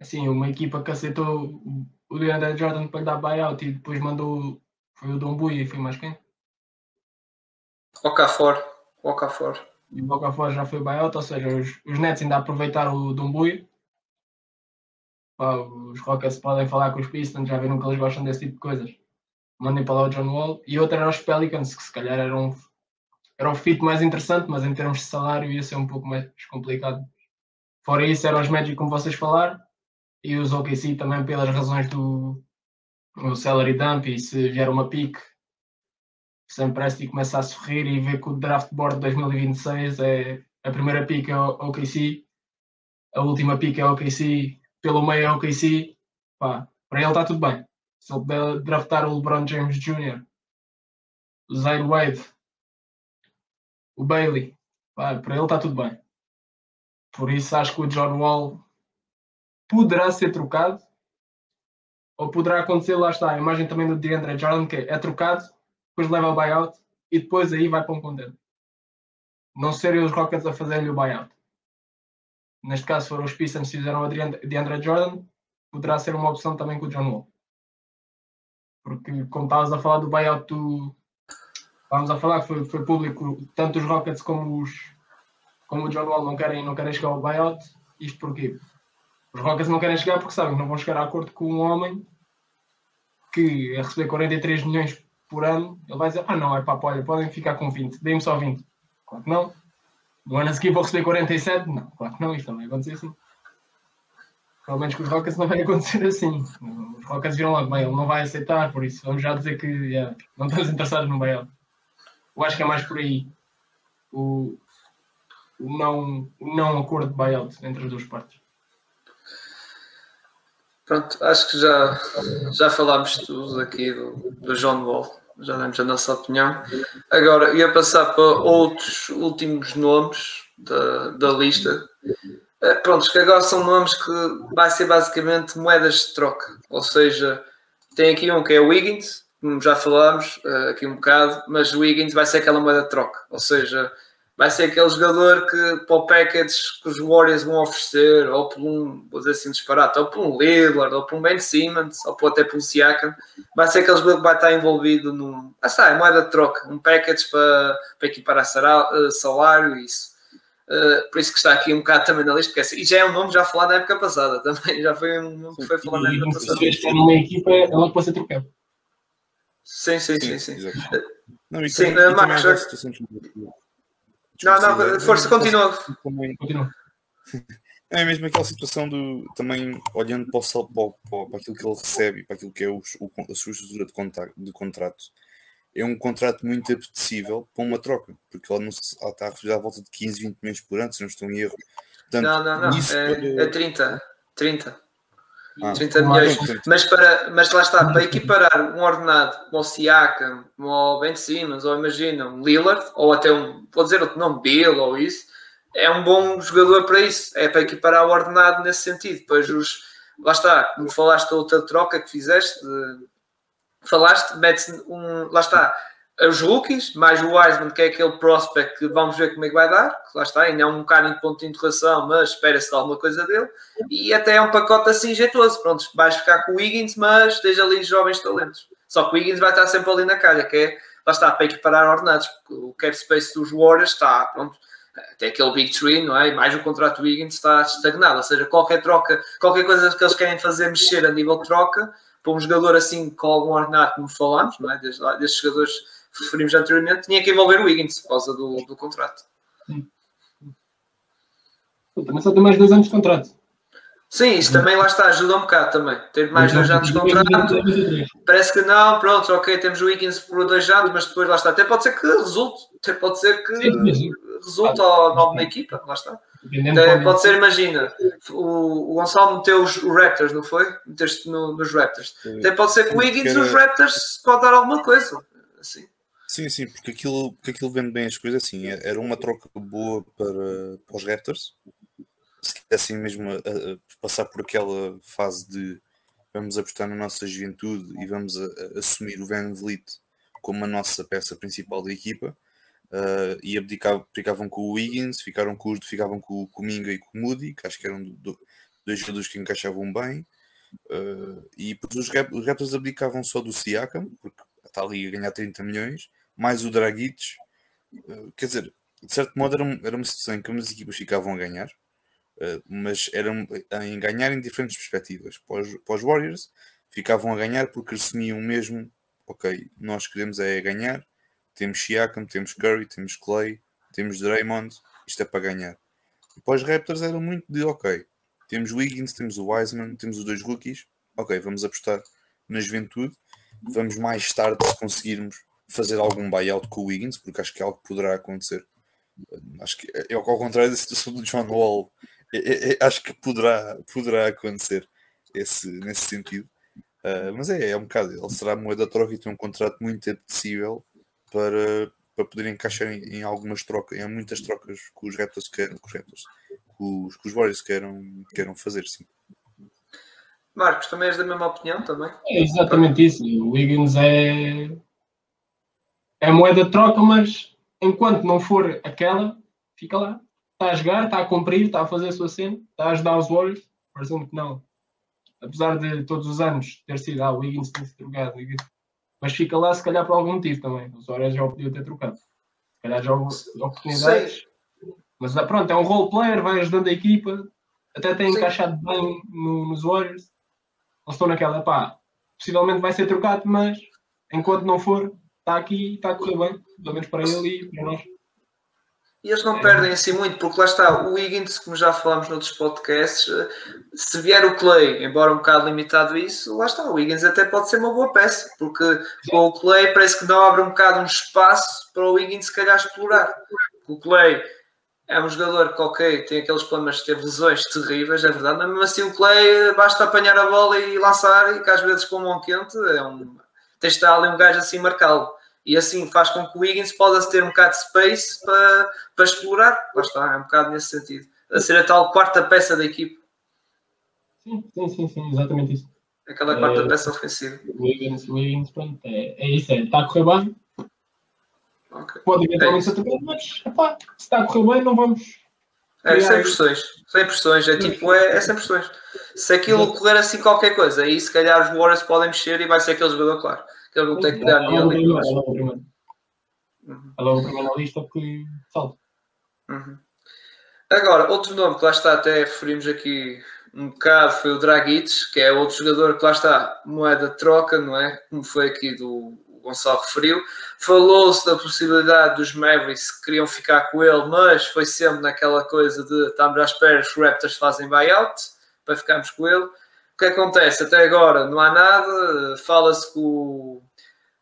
Assim, uma equipa que aceitou o DeAndre Jordan para lhe dar buyout e depois mandou. Foi o Dombu e foi mais quem? Okafor. Okafor. E o Okafor já foi buyout, ou seja, os, os Nets ainda aproveitaram o Dombuio. Os Rockets podem falar com os Pistons, já viram que eles gostam desse tipo de coisas. Mandem para lá o John Wall. E outro era os Pelicans, que se calhar era um, era um fit mais interessante, mas em termos de salário ia ser um pouco mais complicado. Fora isso, eram os Magic, como vocês falaram, e os OKC também pelas razões do, do salary dump. E se vier uma pique, Sam Presti começa a sorrir e vê que o draft board de 2026 é a primeira pique é o OKC, a última pique é o OKC, pelo meio é o OKC. Pá, para ele está tudo bem. Se ele draftar o LeBron James Jr., o Zaire Wade, o Bailey, pá, para ele está tudo bem. Por isso acho que o John Wall poderá ser trocado. Ou poderá acontecer, lá está, a imagem também do DeAndre Jordan, que é trocado, depois leva o buyout e depois aí vai para um contente. Não serem os Rockets a fazer-lhe o buyout. Neste caso foram os Pistons que fizeram o DeAndre Jordan, poderá ser uma opção também com o John Wall. Porque como estavas a falar do buyout. Estávamos a falar que foi, foi público, tanto os Rockets como os, como o John Wall não querem, não querem chegar ao buyout, isto porquê? Os Rockets não querem chegar porque sabem que não vão chegar a acordo com um homem que a receber 43 milhões por ano, ele vai dizer, ah não, é pá, olha, podem ficar com 20, deem-me só 20. Claro que não. No ano a seguir vou receber 47? Não, claro que não, isto não vai acontecer assim. Menos com os Rockets não vai acontecer assim. Os Rockets viram logo, bem, ele não vai aceitar, por isso vamos já dizer que yeah, não estamos interessados no buyout. Eu acho que é mais por aí. O, o não, o não acordo de buyout entre as duas partes. Pronto, acho que já, já falámos tudo aqui do, do John Wall, já demos a nossa opinião. Agora ia passar para outros últimos nomes da, da lista. Eh, prontos, que agora são nomes que vai ser basicamente moedas de troca, ou seja, tem aqui um que é o Wiggins, como já falámos uh, aqui um bocado, mas o Wiggins vai ser aquela moeda de troca, ou seja, vai ser aquele jogador que para o package que os Warriors vão oferecer, ou por um, vou dizer assim, disparate, ou por um Lillard, ou por um Ben Simmons, ou por, até por um Siakam, vai ser aquele jogador que vai estar envolvido num, ah, sabe, moeda de troca, um package para, para equiparar eh, salário e isso. Uh, por isso que está aqui um bocado também na lista, porque assim, e já é um nome já falado na época passada também, já foi um nome que foi falado na época passada. Se está numa equipa, é logo para ser trocado. Sim, sim, sim. sim, sim. Não, e sim, também, uh, Marcos, não, não, força, continua. Continua. É mesmo aquela situação do também olhando para, o, para, para aquilo que ele recebe e para aquilo que é o, a sua estrutura de, contrato, de contrato. É um contrato muito apetecível para uma troca, porque ele, não se, ele está a receber à volta de 15, 20 milhões por ano, se não estou em erro. Portanto, não, não, não. É, é 30. 30. ah, 30 milhões. Mas, para, mas lá está, para equiparar um ordenado como o Siakam, como o Ben Simmons, ou imagina um Lillard, ou até um, pode dizer outro nome, Bill ou isso, é um bom jogador para isso. É para equiparar o ordenado nesse sentido. Depois os, lá está, como falaste da outra troca que fizeste, de, falaste, metes um, lá está, os rookies, mais o Wiseman, que é aquele prospect que vamos ver como é que vai dar, que lá está, ainda é um bocado de ponto de interrogação, mas espera-se alguma coisa dele, e até é um pacote assim jeitoso, pronto, vais ficar com o Wiggins, mas esteja ali jovens talentos. Só que o Wiggins vai estar sempre ali na calha, que é, lá está, para equiparar ordenados, porque o cap space dos Warriors está, pronto, até aquele Big Tree, não é? E mais o contrato do Wiggins está estagnado, ou seja, qualquer troca, qualquer coisa que eles querem fazer mexer a nível de troca, para um jogador assim com algum ordenado, como falámos, não é? Desde, destes jogadores que referimos anteriormente, tinha que envolver o Wiggins por causa do, do contrato. Sim. Também só tem mais dois anos de contrato. Sim, isso também lá está, ajuda um bocado também. Ter mais dois anos de contrato. Parece que não, pronto, ok, temos o Wiggins por dois anos, mas depois lá está. Até pode ser que resulte, até pode ser que resulte ao nome da equipa, lá está. Até pode ser, imagina, o, o Gonçalo meteu os Raptors, não foi? Meteste no, nos Raptors. Até pode ser que o Wiggins nos Raptors pode dar alguma coisa. Assim. Sim, sim, porque aquilo, porque aquilo vende bem as coisas assim. É, era uma troca boa para, para os Raptors. Se quisessem mesmo a, a passar por aquela fase de vamos apostar na nossa juventude e vamos a, a assumir o Van Vliet como a nossa peça principal da equipa. Uh, e abdicavam, ficavam com o Wiggins, ficaram com, ficavam com, o Minga e com o Moody, que acho que eram do, dois jogadores que encaixavam bem. Uh, e depois os, rap, os Raptors abdicavam só do Siakam, porque está ali a ganhar 30 milhões, mais o Dragic. Uh, quer dizer, de certo modo era, era uma situação em que as equipas ficavam a ganhar, mas eram em ganhar em diferentes perspectivas. Para os, para os Warriors, ficavam a ganhar porque assumiam mesmo, ok, nós queremos é ganhar, temos Siakam, temos Curry, temos Clay, temos Draymond, isto é para ganhar. E para os Raptors era muito de ok, temos Wiggins, temos o Wiseman, temos os dois rookies, ok, vamos apostar na juventude, vamos mais tarde se conseguirmos fazer algum buyout com o Wiggins, porque acho que é algo que poderá acontecer. Acho que é ao contrário da situação do John Wall, é, é, é, acho que poderá, poderá acontecer esse, nesse sentido. Uh, mas é, é um bocado, ele será moeda troca e tem um contrato muito apetecível para, para poder encaixar em, em, algumas trocas, em muitas trocas que os Raptors queiram, que os, Raptors, que os, que os Warriors queiram, queiram fazer, sim. Marcos, também és da mesma opinião também? É exatamente isso. O Wiggins é, é moeda de troca, mas enquanto não for aquela, fica lá. Está a jogar, está a cumprir, está a fazer a sua cena, está a ajudar os Warriors. Presumo que não. Apesar de todos os anos ter sido, ah, o Wiggins tem se trocado, mas fica lá se calhar por algum motivo também. Os Warriors já o podiam ter trocado. Se calhar já houve oportunidades. Sim. Mas ah, pronto, é um role player, vai ajudando a equipa, até tem Sim. encaixado bem no, nos Warriors. Não estou naquela, pá, possivelmente vai ser trocado, mas enquanto não for, está aqui, está a correr bem, pelo menos para ele e para nós. E eles não é. perdem assim muito, porque lá está, o Higgins, como já falámos noutros podcasts, se vier o Clay, embora um bocado limitado a isso, lá está, o Higgins até pode ser uma boa peça, porque com o Clay parece que não abre um bocado um espaço para o Higgins se calhar explorar. O Clay é um jogador que, ok, tem aqueles problemas de ter lesões terríveis, é verdade, mas mesmo assim o Clay basta apanhar a bola e lançar, e que às vezes com mão quente é um. Tens de estar ali um gajo assim marcá-lo e assim faz com que o Wiggins possa ter um bocado de space para, para explorar. Lá está, é um bocado nesse sentido. A ser a tal quarta peça da equipe. Sim, sim, sim, sim exatamente isso. Aquela quarta é, peça ofensiva. O Wiggins, pronto, é, é isso, é, está a correr bem. Okay. Pode eventualmente é ser trocado, mas epá, se está a correr bem, não vamos. É, sem pressões, sem pressões, é tipo, é, é sem pressões. Se aquilo correr assim qualquer coisa, aí se calhar os Warriors podem mexer e vai ser aquele jogador, claro que ele não tem que pegar nele. Ela é o primeiro. Uhum. Ela é o primeiro na lista que salta. Uhum. Agora, outro nome que lá está, até referimos aqui um bocado, foi o Dragic, que é outro jogador que lá está, moeda de troca, não é? Como foi aqui do Gonçalo referiu. Falou-se da possibilidade dos Mavericks que queriam ficar com ele, mas foi sempre naquela coisa de estamos à espera, os Raptors fazem buyout para ficarmos com ele que acontece? Até agora não há nada, fala-se com o.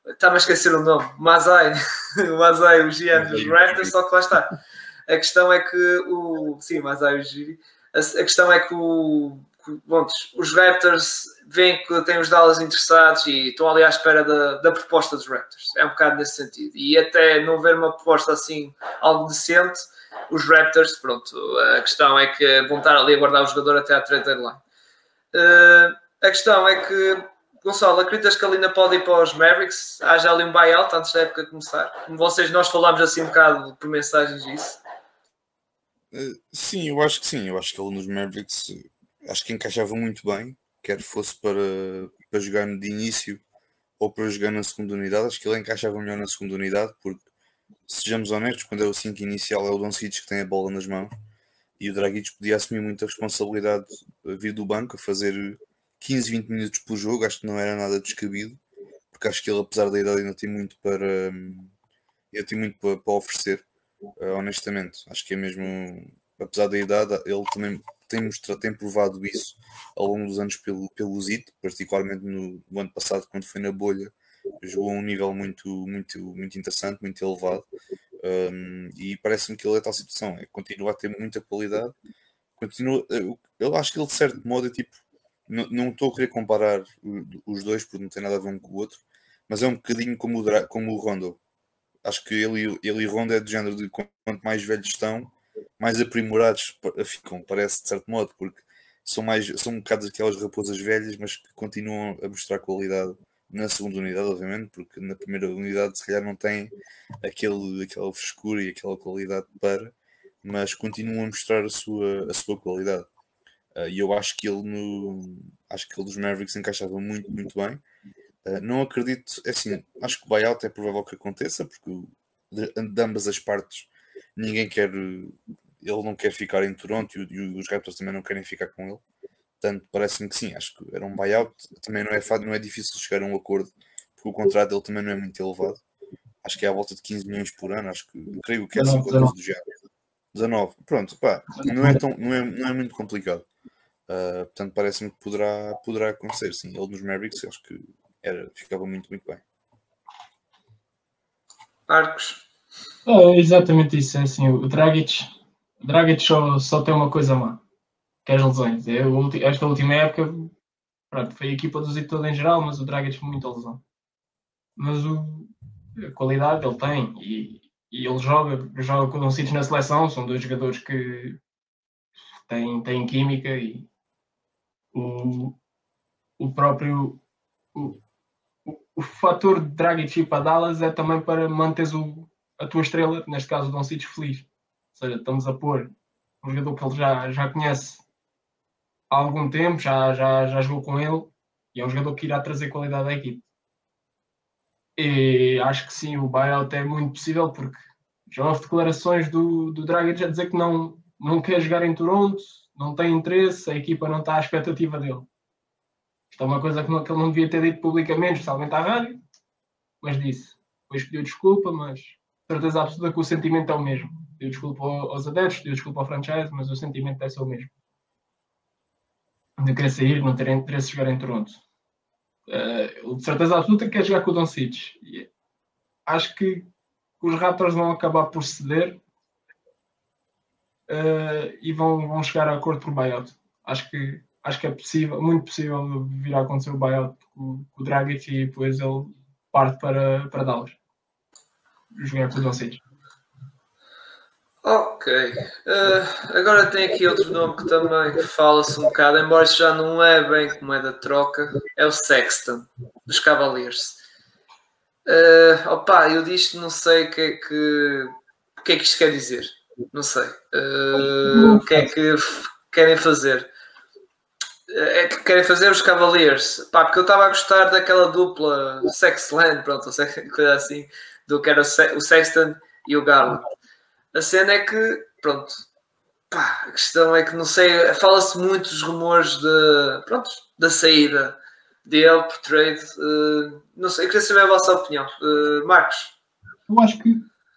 Está-me a esquecer o nome, Mazai, o Mazai, o GM dos Raptors, só que lá está. A questão é que o. Sim, Mazai, o Giri. A, questão é que o, bom, os Raptors veem que têm os Dallas interessados e estão ali à espera da, da proposta dos Raptors. É um bocado nesse sentido. E até não ver uma proposta assim, algo decente, os Raptors, pronto, a questão é que vão estar ali a guardar o jogador até à trade deadline. Uh, a questão é que, Gonçalo, acreditas que a Lina pode ir para os Mavericks? Haja ali um buyout antes da época começar? Como vocês, nós falámos assim um bocado por mensagens disso. Uh, sim, eu acho que sim. Eu acho que ele nos Mavericks acho que encaixava muito bem, quer fosse para, para jogar de início ou para jogar na segunda unidade. Acho que ele encaixava melhor na segunda unidade, porque sejamos honestos, quando é o 5 inicial é o Doncic que tem a bola nas mãos e o Dragic podia assumir muita responsabilidade a vir do banco, a fazer 15, 20 minutos por jogo, acho que não era nada descabido, porque acho que ele, apesar da idade, ainda tem muito para, ainda tem muito para, para oferecer, uh, honestamente. Acho que é mesmo, apesar da idade, ele também tem, mostrado, tem provado isso ao longo dos anos pelo, pelo ZIT, particularmente no, no ano passado, quando foi na bolha, jogou a um nível muito, muito, muito interessante, muito elevado. Um, e parece-me que ele é tal situação, é, continua a ter muita qualidade. Continua, eu, eu acho que ele, de certo modo, é tipo, não, não estou a querer comparar os dois porque não tem nada a ver um com o outro, mas é um bocadinho como o, como o Rondo. Acho que ele, ele e Rondo é do género de quanto mais velhos estão, mais aprimorados ficam, parece de certo modo, porque são mais são um bocado aquelas raposas velhas, mas que continuam a mostrar qualidade na segunda unidade, obviamente, porque na primeira unidade se calhar não tem aquele, aquela frescura e aquela qualidade para, mas continuam a mostrar a sua, a sua qualidade. Uh, e eu acho que ele no acho que ele dos Mavericks encaixava muito, muito bem. Uh, não acredito, é assim, acho que o buyout é provável que aconteça, porque de, de ambas as partes ninguém quer, ele não quer ficar em Toronto e, e os Raptors também não querem ficar com ele. Portanto, parece-me que sim, acho que era um buyout. Também não é, não é difícil chegar a um acordo, porque o contrato dele também não é muito elevado. Acho que é à volta de 15 milhões por ano, acho que creio que é 5 assim do género. 19, pronto, pá, não é, tão, não é, não é muito complicado. Uh, portanto, parece-me que poderá, poderá acontecer, sim. Ele nos Mavericks, acho que era, ficava muito, muito bem. Arcos. É exatamente isso, é assim, o Dragic, o Dragic só, só tem uma coisa má, que é as lesões. Eu, esta última época, pronto, foi a equipa do Zito toda em geral, mas o Dragic muita lesão. Mas o, a qualidade ele tem e, e ele joga, joga com o Doncic na seleção, são dois jogadores que têm, têm química e o, o próprio o, o, fator de Dragic para Dallas é também para manteres o, a tua estrela, neste caso o Doncic, feliz. Ou seja, estamos a pôr um jogador que ele já, já conhece há algum tempo, já, já, já jogou com ele e é um jogador que irá trazer qualidade à equipe. E acho que sim, o buyout é muito possível porque já houve declarações do, do Dragic a dizer que não, não quer jogar em Toronto, não tem interesse, a equipa não está à expectativa dele. Isto é uma coisa que, não, que ele não devia ter dito publicamente, especialmente à rádio, mas disse. Depois pediu desculpa, mas certeza absoluta que o sentimento é o mesmo. Pediu desculpa aos adeptos, pediu desculpa ao franchise, mas o sentimento deve ser o mesmo. De querer sair, não ter interesse em jogar em Toronto. Uh, de certeza absoluta quer jogar com o Doncic. Acho que os Raptors vão acabar por ceder uh, e vão, vão chegar a acordo por buyout. Acho que, acho que é possível, muito possível vir a acontecer o buyout com, com o Dragic e depois ele parte para, para Dallas. Jogar com o Doncic. Ok. Uh, agora tem aqui outro nome que também fala-se um bocado, embora isso já não é bem como é da troca, é o Sexton, dos Cavaliers. Uh, opa, eu disto não sei o que é que, o que, é que isto quer dizer. Não sei. Uh, o que é que querem fazer? É que querem fazer os Cavaliers. Pá, porque eu estava a gostar daquela dupla Sexland, pronto, coisa assim, do que era o Sexton e o Garland. A cena é que, pronto, pá, a questão é que não sei, fala-se muito dos rumores de, pronto, da saída dele por trade. Uh, não sei, eu queria saber a vossa opinião. Uh, Marcos? Eu acho que,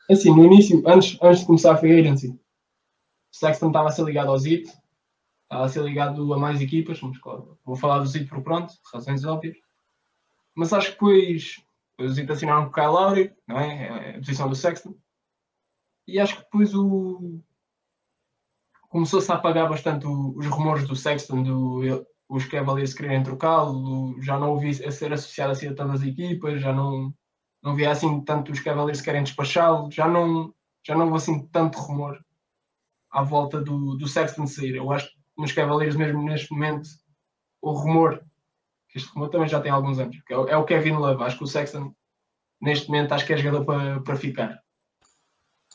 assim, no início, antes, antes de começar a free agency, o Sexton estava a ser ligado ao ZIT, estava a ser ligado a mais equipas, mas claro, vou falar do ZIT por pronto, razões óbvias. Mas acho que depois, depois o ZIT assinaram com o Kyle Lowry, não é? É a posição do Sexton. E acho que depois o, começou-se a apagar bastante o, os rumores do Sexton, do, os Cavaliers quererem trocá-lo, já não ouvi a ser associado assim a tantas equipas, já não, não via assim tanto os Cavaliers querem despachá-lo, já não, já não houve assim tanto rumor à volta do, do Sexton sair. Eu acho que nos Cavaliers mesmo neste momento o rumor, que este rumor também já tem alguns anos, é, é, o Kevin Love. Acho que o Sexton neste momento acho que é jogador para, para ficar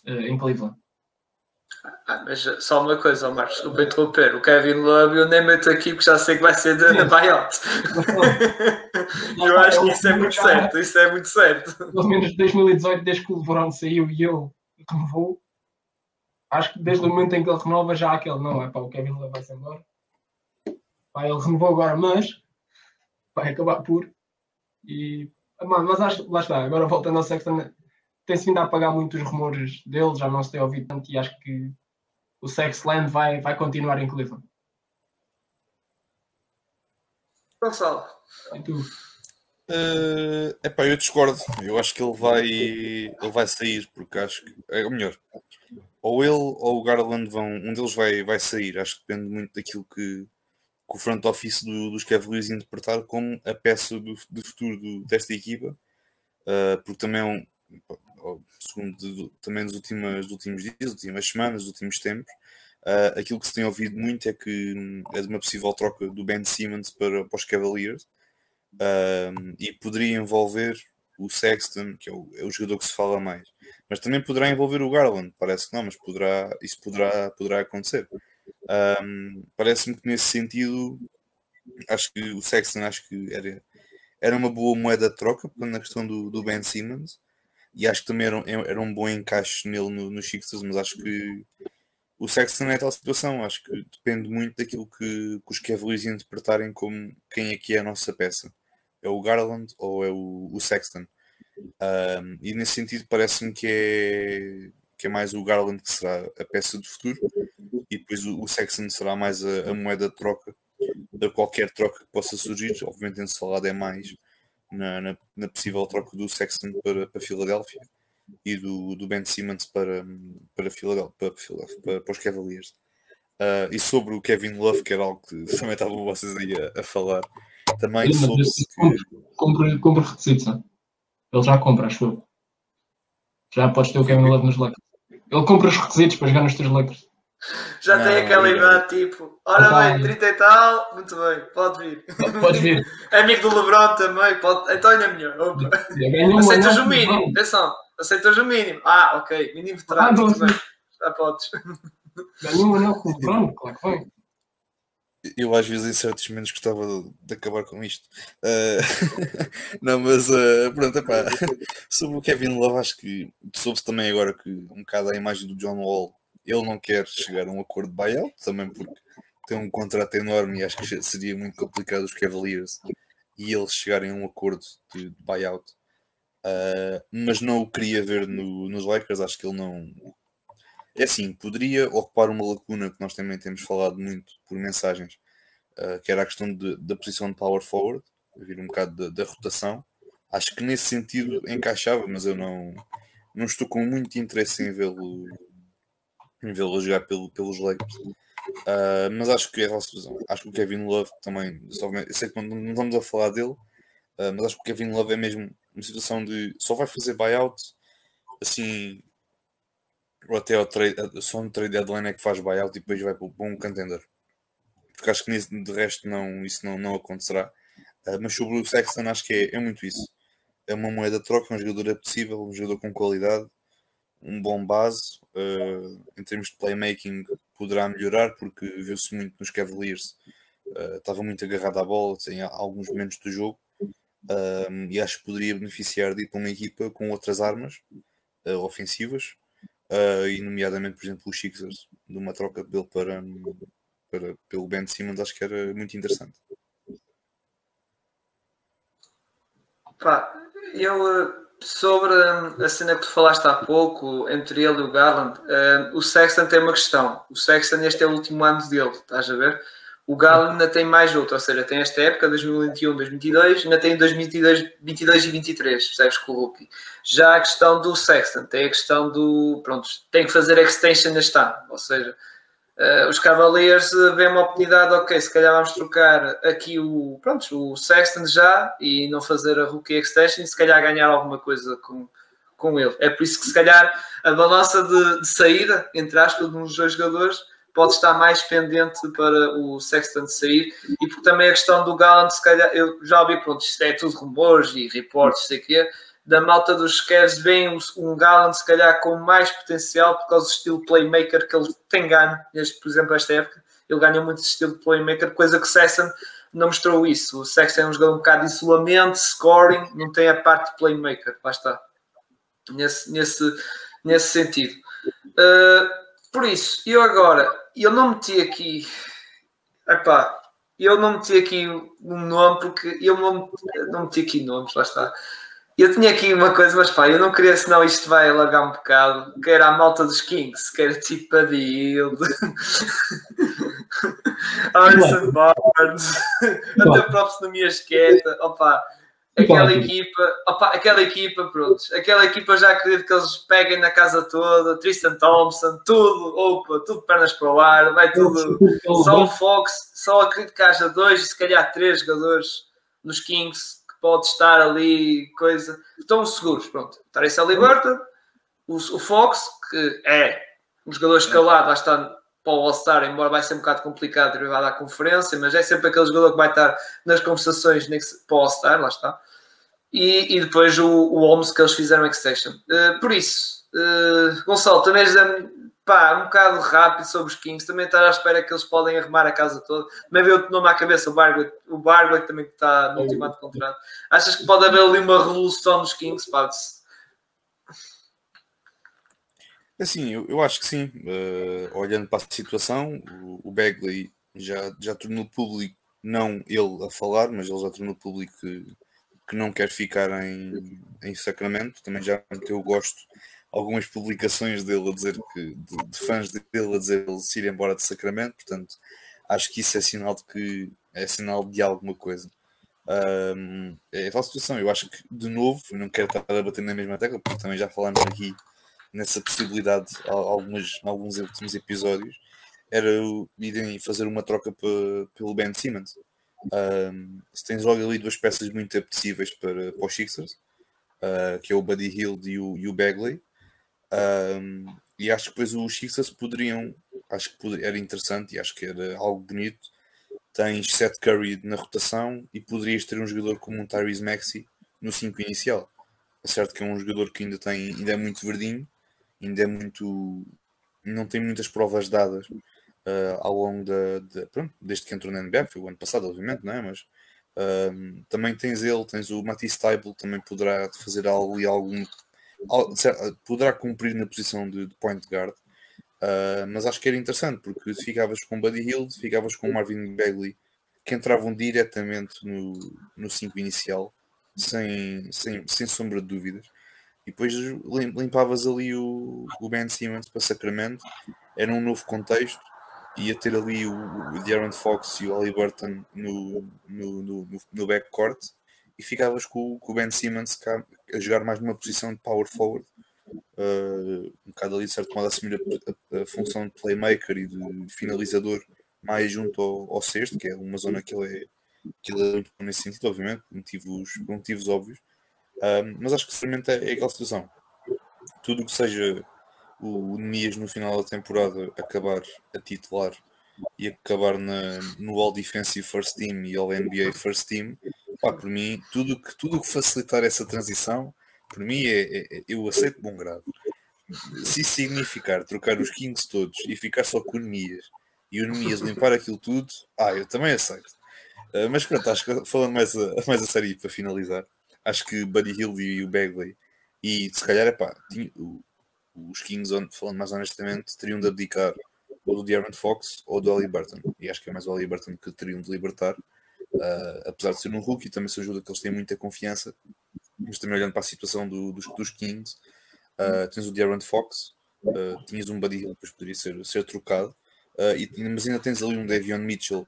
em Cleveland. Ah, mas só uma coisa, Marcos, desculpa interromper. O Kevin Love eu nem meto aqui porque já sei que vai ser da buyout. eu acho que isso é muito certo, isso é muito certo. Pelo menos 2018, desde que o LeBron saiu e eu renovou, acho que desde o momento em que ele renova já há aquele, não, é para o Kevin Love vai-se embora. Pá, ele renovou agora, mas vai acabar por. E, mano, mas acho, lá está, agora voltando ao Sexton, tem-se vindo a apagar muito os rumores dele, já não se tem ouvido tanto e acho que o Sexland vai, vai continuar em Cleveland. Gonçalo. E tu? Uh, epá, eu discordo. Eu acho que ele vai, ele vai sair, porque acho que é melhor. Ou ele ou o Garland vão, um deles vai, vai sair. Acho que depende muito daquilo que, que o front office do, dos Cavaliers interpretar como a peça do, do futuro do, desta equipa, uh, porque também é um, segundo também nos últimos, últimos dias, últimas semanas, últimos tempos, uh, aquilo que se tem ouvido muito é que hum, é de uma possível troca do Ben Simmons para, para os Cavaliers uh, e poderia envolver o Sexton, que é o, é o, jogador que se fala mais, mas também poderá envolver o Garland, parece que não, mas poderá, isso poderá, poderá acontecer. Um, Parece-me que nesse sentido, acho que o Sexton acho que era, era uma boa moeda de troca na questão do, do Ben Simmons e acho que também era, era um bom encaixe nele no, nos Sixers, mas acho que o Sexton é tal situação, acho que depende muito daquilo que, que os Cavaliers interpretarem como quem aqui é a nossa peça. É o Garland ou é o, o Sexton? Um, e nesse sentido parece-me que é, que é mais o Garland que será a peça do futuro e depois o, o Sexton será mais a, a, moeda de troca de qualquer troca que possa surgir. Obviamente, esse falado é mais na, na, na, possível troca do Sexton para, para Filadélfia e do, do Ben Simmons para, para, Filadélfia, para, para, para os Cavaliers. Uh, e sobre o Kevin Love, que era algo que também estavam vocês aí a, a falar, também soube Compre, compre requisitos, não? ele já compra, acho eu. Já podes ter o Kevin Love nos Lakers. Ele compra os requisitos para jogar nos teus Lakers. Já não, tem aquela idade tipo, ora bem, 30 e tal, muito bem, pode vir. Pode vir. É amigo do Lebron também, pode, então ainda melhor. Opa. Aceitas o mínimo, atenção, aceitas o mínimo. Ah, ok, mínimo veterano, ah, muito bem, já podes. Ganhou um anel com o Lebron, claro que foi. Eu às vezes em certos momentos gostava de acabar com isto. Uh, não, mas uh, pronto, epá, sobre o Kevin Love, acho que soube-se também agora que um bocado a imagem do John Wall ele não quer chegar a um acordo de buyout, também porque tem um contrato enorme e acho que seria muito complicado os Cavaliers e eles chegarem a um acordo de, buyout. Uh, mas não o queria ver no, nos Lakers, acho que ele não. É assim, poderia ocupar uma lacuna que nós também temos falado muito por mensagens, uh, que era a questão de, da posição de power forward, vir um bocado da, da rotação. Acho que nesse sentido encaixava, mas eu não, não estou com muito interesse em vê-lo em vê-lo jogar pelo, pelos Lakers. Uh, mas acho que é a situação. Acho que o Kevin Love também. Eu sei que não, estamos a falar dele, uh, mas acho que o Kevin Love é mesmo uma situação de só vai fazer buyout assim. Ou até ao trade, só no trade deadline é que faz buyout e depois vai para um contender. Porque acho que de resto não, isso não, não acontecerá. Uh, mas sobre o Sexton acho que é, é muito isso. É uma moeda de troca, um jogador possível, um jogador com qualidade um bom base. Uh, em termos de playmaking, poderá melhorar, porque viu-se muito nos Cavaliers, uh, estava muito agarrado à bola em alguns momentos do jogo. Uh, e acho que poderia beneficiar de ir para uma equipa com outras armas ofensivas, e nomeadamente, por exemplo, os Sixers, de uma troca dele para, para, pelo Ben Simmons, acho que era muito interessante. Pá, eu sobre hum, a cena que tu falaste há pouco, entre ele e o Garland, uh, o Sexton tem uma questão. O Sexton, este é o último ano dele, estás a ver? O Garland ainda tem mais outra, ou seja, tem esta época, 2021, 2022, ainda tem 2022 22 e 23, percebes, com o Lupi. Já a questão do Sexton, tem a questão do, pronto, tem que fazer extension este ano, ou seja, Uh, os Cavaliers uh, veem uma oportunidade, ok, se calhar vamos trocar aqui o, pronto, o Sexton já e não fazer a rookie extension e se calhar ganhar alguma coisa com, com ele. É por isso que se calhar a balança de, de saída, entre aspas, de uns dois jogadores pode estar mais pendente para o Sexton sair e porque também a questão do Gallant, se calhar, eu já ouvi, pronto, isto é tudo rumores e reportes, sei que é, da malta dos Cavs vem um, um Gallant se calhar com mais potencial por causa do estilo playmaker que ele tem ganho, neste, por exemplo, esta época, ele ganha muito estilo de playmaker, coisa que Sexton não mostrou isso. O Sexton é um jogador um bocado de isolamento, scoring, não tem a parte playmaker, lá está. Nesse, nesse, nesse sentido. Uh, por isso, eu agora, eu não meti aqui, epá, eu não meti aqui um nome porque eu não, não meti aqui nomes, lá está. Eu tinha aqui uma coisa, mas pá, eu não queria, senão isto vai alargar um bocado. Que era a malta dos Kings, que era tipo a Yield, Harrison Barnes, até próprio na minha esqueta. Opa, aquela equipa, opa, aquela equipa, pronto, aquela equipa já acredito que eles peguem na casa toda, Tristan Thompson, tudo, opa, tudo pernas para o ar, vai tudo, só o Fox, só acredito que haja dois, se calhar três jogadores nos Kings pode estar ali, coisa, estão seguros, pronto, Tracy Liberta, o, o Fox, que é um jogador escalado, lá está para o All-Star, embora vai ser um bocado complicado derivado à conferência, mas é sempre aquele jogador que vai estar nas conversações para o All-Star, lá está. E, e depois o, o Holmes que eles fizeram extension. Uh, por isso, uh, Gonçalo, também pá, um bocado rápido sobre os Kings, também estás à espera que eles podem arrumar a casa toda. Também veio o nome à cabeça, o Bargley, o Bargley também está no último de contrato. Achas que pode haver ali uma revolução nos Kings? Pá, Assim, eu, eu acho que sim. Uh, olhando para a situação, o, o Bagley já, já tornou público, não ele a falar, mas ele já tornou público que que não quer ficar em, em Sacramento, também já meteu gosto algumas publicações dele a dizer que de, de fãs dele a dizer ele se ir embora de Sacramento, portanto acho que isso é sinal de que é sinal de alguma coisa. Um, é tal situação, eu acho que de novo, não quero estar a bater na mesma tecla, porque também já falamos aqui nessa possibilidade algumas, alguns últimos episódios, era irem fazer uma troca pelo Ben Simmons. Um, se tens logo ali duas peças muito apetecíveis para, para os Sixers, uh, que é o Buddy Hill e o, e o Bagley, um, e acho que depois os Sixers poderiam, acho que era interessante e acho que era algo bonito. Tens Seth Curry na rotação e poderias ter um jogador como um Tyrese Maxey no 5 inicial. É certo que é um jogador que ainda tem, ainda é muito verdinho, ainda é muito, não tem muitas provas dadas, uh, ao longo da, de, pronto, desde que entrou na NBA, foi o ano passado, obviamente, não é? Mas uh, também tens ele, tens o Matisse Stable, também poderá fazer algo e algum. Poderá cumprir na posição de, point guard. Uh, mas acho que era interessante porque ficavas com Buddy Hill, ficavas com Marvin Bagley, que entravam diretamente no 5 inicial, sem, sem, sem sombra de dúvidas. E depois limpavas ali o, o Ben Simmons para Sacramento, era um novo contexto ia ter ali o, o De'Aaron Fox e o Ali Burton no, no, no, no backcourt e ficavas com, com, o Ben Simmons cá, a jogar mais numa posição de power forward, uh, um bocado ali de certo modo a assumir a, a, a, função de playmaker e de finalizador mais junto ao, ao sexto, que é uma zona que ele é, que ele é muito bom nesse sentido, obviamente, motivos, motivos óbvios, uh, mas acho que sinceramente é, é aquela situação. Tudo que seja o Nemias no final da temporada acabar a titular e acabar na, no All Defensive First Team e All NBA First Team, pá, por mim, tudo que, tudo que facilitar essa transição, por mim, é, é, é eu aceito bom grado. Se isso significar trocar os Kings todos e ficar só com o Nemias e o Nemias limpar aquilo tudo, ah, eu também aceito. Uh, mas pronto, acho que falando mais a, mais a sério para finalizar, acho que Buddy Hill e o Bagley, e se calhar, é pá, os Kings, falando mais honestamente, teriam de abdicar ou do De'Aaron Fox ou do Ali Burton. E acho que é mais o Ali Burton que teriam de libertar. Uh, apesar de ser um rookie, também se ajuda que eles têm muita confiança. Mas também olhando para a situação do, dos, dos, Kings, uh, tens o De'Aaron Fox, uh, tinhas um Buddy Hill, depois poderia ser, ser trocado. E, mas ainda tens ali um Devion Mitchell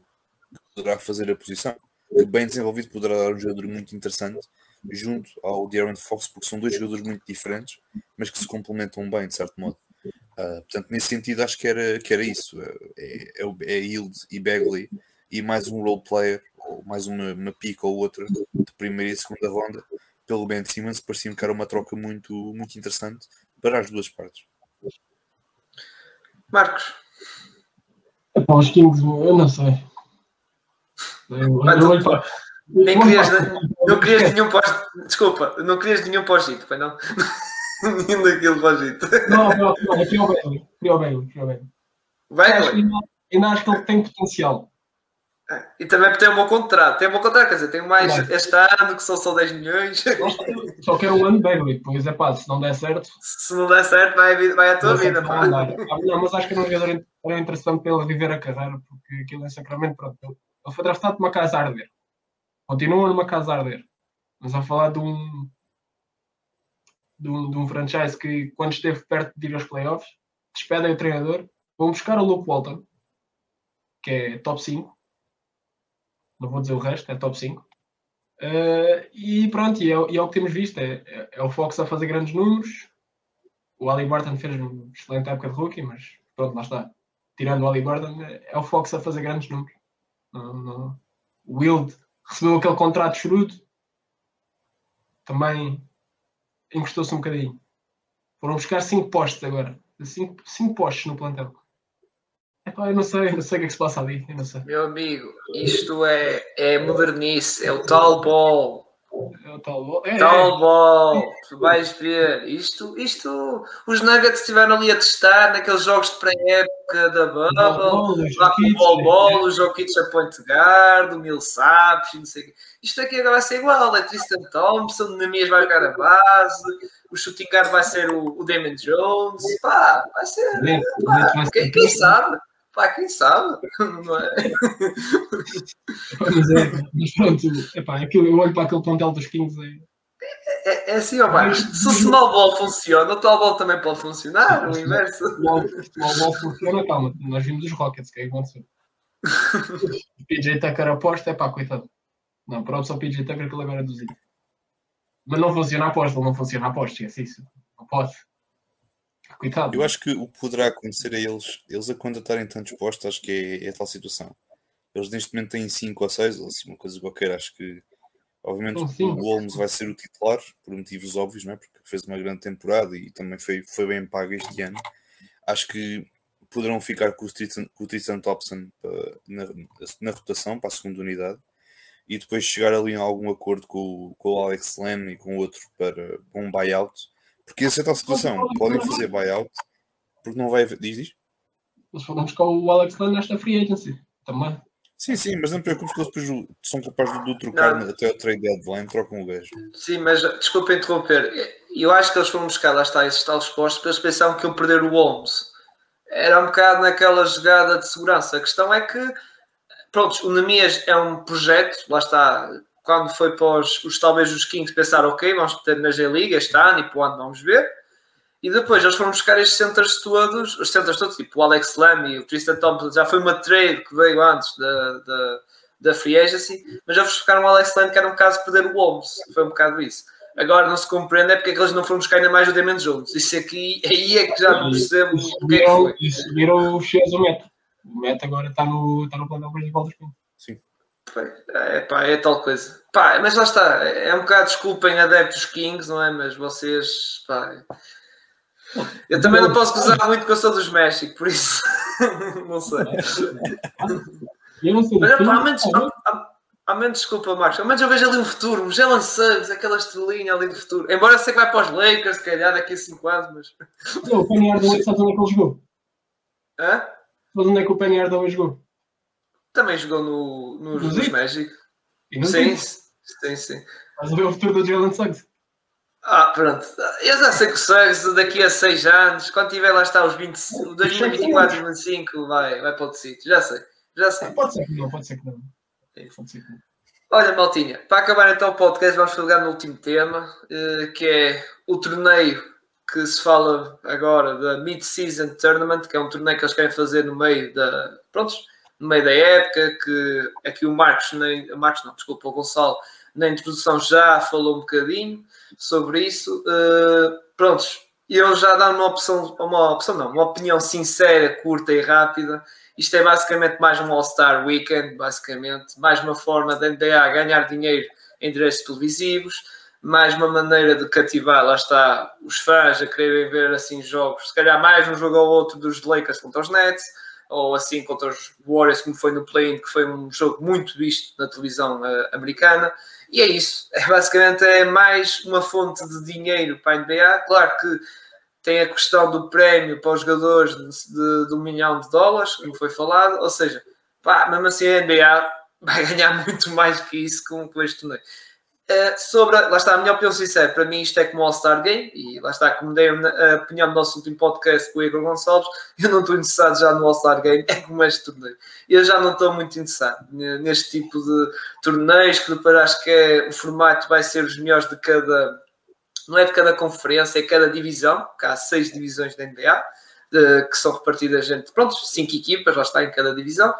que poderá fazer a posição. Bem desenvolvido poderá dar um jogador muito interessante junto ao De'Aaron Fox, porque são dois jogadores muito diferentes, mas que se complementam bem, de certo modo. Uh, portanto, nesse sentido, acho que era, que era isso. É, é, é Yield e Bagley e mais um role player, ou mais uma, uma pica ou outra de primeira e segunda ronda pelo Ben Simmons. Parecia-me que era uma troca muito, muito interessante para as duas partes. Marcos. Para os Kings, eu não sei. Eu, eu, eu, nem querias, não querias nenhum pós. Desculpa, não querias nenhum pós-Gito, foi não? Nenhum daquilo pós-Gito. Não, não, não, queria o Bailey. Queria o Bailey. Queria o Bailey. Ainda acho que ele tem potencial. E também tem um bom contrato. Tem um bom contrato, quer dizer, tem mais claro. este ano, que são só 10 milhões. Só quero o ano Bagley, pois é pá, se não der certo. Se não der certo, vai, vai a tua vida. Pá. Não, mas acho que era um jogador era interessante para ele viver a carreira, porque aquilo em Sacramento, pronto, ele foi draftado de uma casa a arder. Continua numa casa a arder. Mas a falar de um, de um, de um franchise que, quando esteve perto de ir aos playoffs, despedem o treinador, vão buscar o Luke Walton, que é top 5. Não vou dizer o resto, é top 5. Uh, eh, e pronto, e é, e é, o que temos visto: é, é, é, o Fox a fazer grandes números. O Ali Barton fez uma excelente época de rookie, mas pronto, lá está. Tirando o Ali Barton, é o Fox a fazer grandes números. Não, não. O Wild recebeu aquele contrato churudo, também encostou-se um bocadinho. Foram buscar 5 postes agora. 5 postes no plantel. Eu não sei, não sei o que é que se passa ali. Eu não sei. Meu amigo, isto é, é modernice, é o tal ball. É o tal ball. É, tal ball. Tu vais ver. Isto, isto, os Nuggets estiveram ali a testar naqueles jogos de pré-época da Bubble. Lá com o Ball Ball, o Jokic a point guard, o Millsap, não sei o quê. Isto aqui agora vai ser igual. É Tristan Thompson, Namias vai jogar a base, o shooting guard vai ser o, o Damon Jones. Pá, vai ser. Pá, quem, quem sabe? Pá, quem sabe? Não é? Mas é, mas pronto, epá, aquilo, eu olho para aquele plantel dos Kings aí. É, é, é assim, ó, Marcos. Se o small ball funciona, o tall ball também pode funcionar, o inverso. O small, ball funciona, calma, nós vimos os Rockets, que é que aconteceu? O PJ Tucker aposta, é pá, coitado. Não, pronto, só o PJ Tucker que ele agora é do Zito. Mas não funciona a aposta, não funciona a aposta, esquece isso. Não pode. Coitado. Eu acho que o que poderá acontecer a eles, eles a contratarem tantos postos, acho que é, é tal situação. Eles neste momento têm 5 ou 6, ou assim, uma coisa qualquer. Acho que, obviamente, o Holmes vai ser o titular, por motivos óbvios, não é? porque fez uma grande temporada e também foi, foi bem pago este ano. Acho que poderão ficar com o Tristan, com o Tristan Thompson na, na, rotação para a segunda unidade e depois chegar ali em algum acordo com, com o Alex Len e com outro para um buyout porque essa é a tal situação. Podem fazer buyout porque não vai haver. Diz, diz? Nós falamos com o Alex Lane nesta free agency também. Sim, sim, mas não te preocupes que eles depois são capazes de trocar não. até o trade deadline, trocam o gajo. Sim, mas desculpa interromper. Eu acho que eles foram buscar, lá está, esses talos postos, para eles pensavam que iam perder o Holmes. Era um bocado naquela jogada de segurança. A questão é que, pronto, o Nemias é um projeto, lá está, quando foi para os, os talvez os Kings pensaram, ok, vamos ter na G-League este ano e para o ano vamos ver. E depois eles foram buscar estes centros todos, os centros todos, tipo o Alex Lam e o Tristan Thompson, já foi uma trade que veio antes da, da, da Free Agency, mas já buscaram o Alex Lam que era um caso de perder o Holmes, foi um bocado isso. Agora não se compreende é porque é que eles não foram buscar ainda mais o Damon Jones. Isso aqui, aí é que já não percebo o que é que foi. Isso viram o X o Meta. O Meta agora está no, está no plantel principal dos Kings. Sim. É, pá, é tal coisa. Pá, mas lá está, é um bocado desculpem adeptos Kings, não é? Mas vocês, pá. Eu também não posso gozar muito com a sou dos México, por isso não sei. Eu não sei. Mas, pá, ao menos, ao, ao menos, desculpa, Marcos, ao menos eu vejo ali um futuro, um Jalen Suggs, aquela estrelinha ali do futuro. Embora sei que vai para os Lakers, se calhar daqui a 5 anos, mas. Não, o Penny Hardaway, sabes onde é que ele jogou? Hã? Onde é que o Penny Hardaway jogou? Também jogou no, no, no Magic. Sim, sim, sim. Mas ver o futuro do Jalen Suggs. Ah, pronto. Eu já sei que o Suggs daqui a 6 anos, quando tiver lá está os 20, 2024 e 2025, vai, vai para outro sítio. Já sei, já sei. Pode ser que não, pode ser que não. Pode ser que não. Olha, Maltinha, para acabar então o podcast, vamos pegar no último tema, eh, que é o torneio que se fala agora da Mid-Season Tournament, que é um torneio que eles querem fazer no meio da. Prontos, no meio da época, que aqui o Marcos, nem, Marcos não, desculpa, o Gonçalo, na introdução já falou um bocadinho sobre isso. Uh, prontos, eu já dar uma opção, uma opção não, uma opinião sincera, curta e rápida. Isto é basicamente mais um All-Star Weekend, basicamente, mais uma forma da NBA ganhar dinheiro em direitos televisivos, mais uma maneira de cativar, lá está, os fãs a quererem ver assim jogos, se calhar mais um jogo ou outro dos Lakers contra os Nets, ou assim contra os Warriors, como foi no play-in, que foi um jogo muito visto na televisão uh, americana. E é isso. É, basicamente é mais uma fonte de dinheiro para a NBA. Claro que tem a questão do prémio para os jogadores de, de, de um milhão de dólares, como foi falado. Ou seja, pá, mesmo assim a NBA vai ganhar muito mais que isso com, com este torneio. Uh, sobre, lá está, a minha opinião sincera, para mim isto é como All-Star Game, e lá está, como dei a opinião do nosso último podcast com o Igor Gonçalves, eu não estou interessado já no All-Star Game, é como este torneio. Eu já não estou muito interessado neste tipo de torneios, que depois acho que é, o formato vai ser os melhores de cada, não é de cada conferência, é cada divisão, que há seis divisões da NBA, de, que são repartidas entre, pronto, cinco equipas, lá está em cada divisão,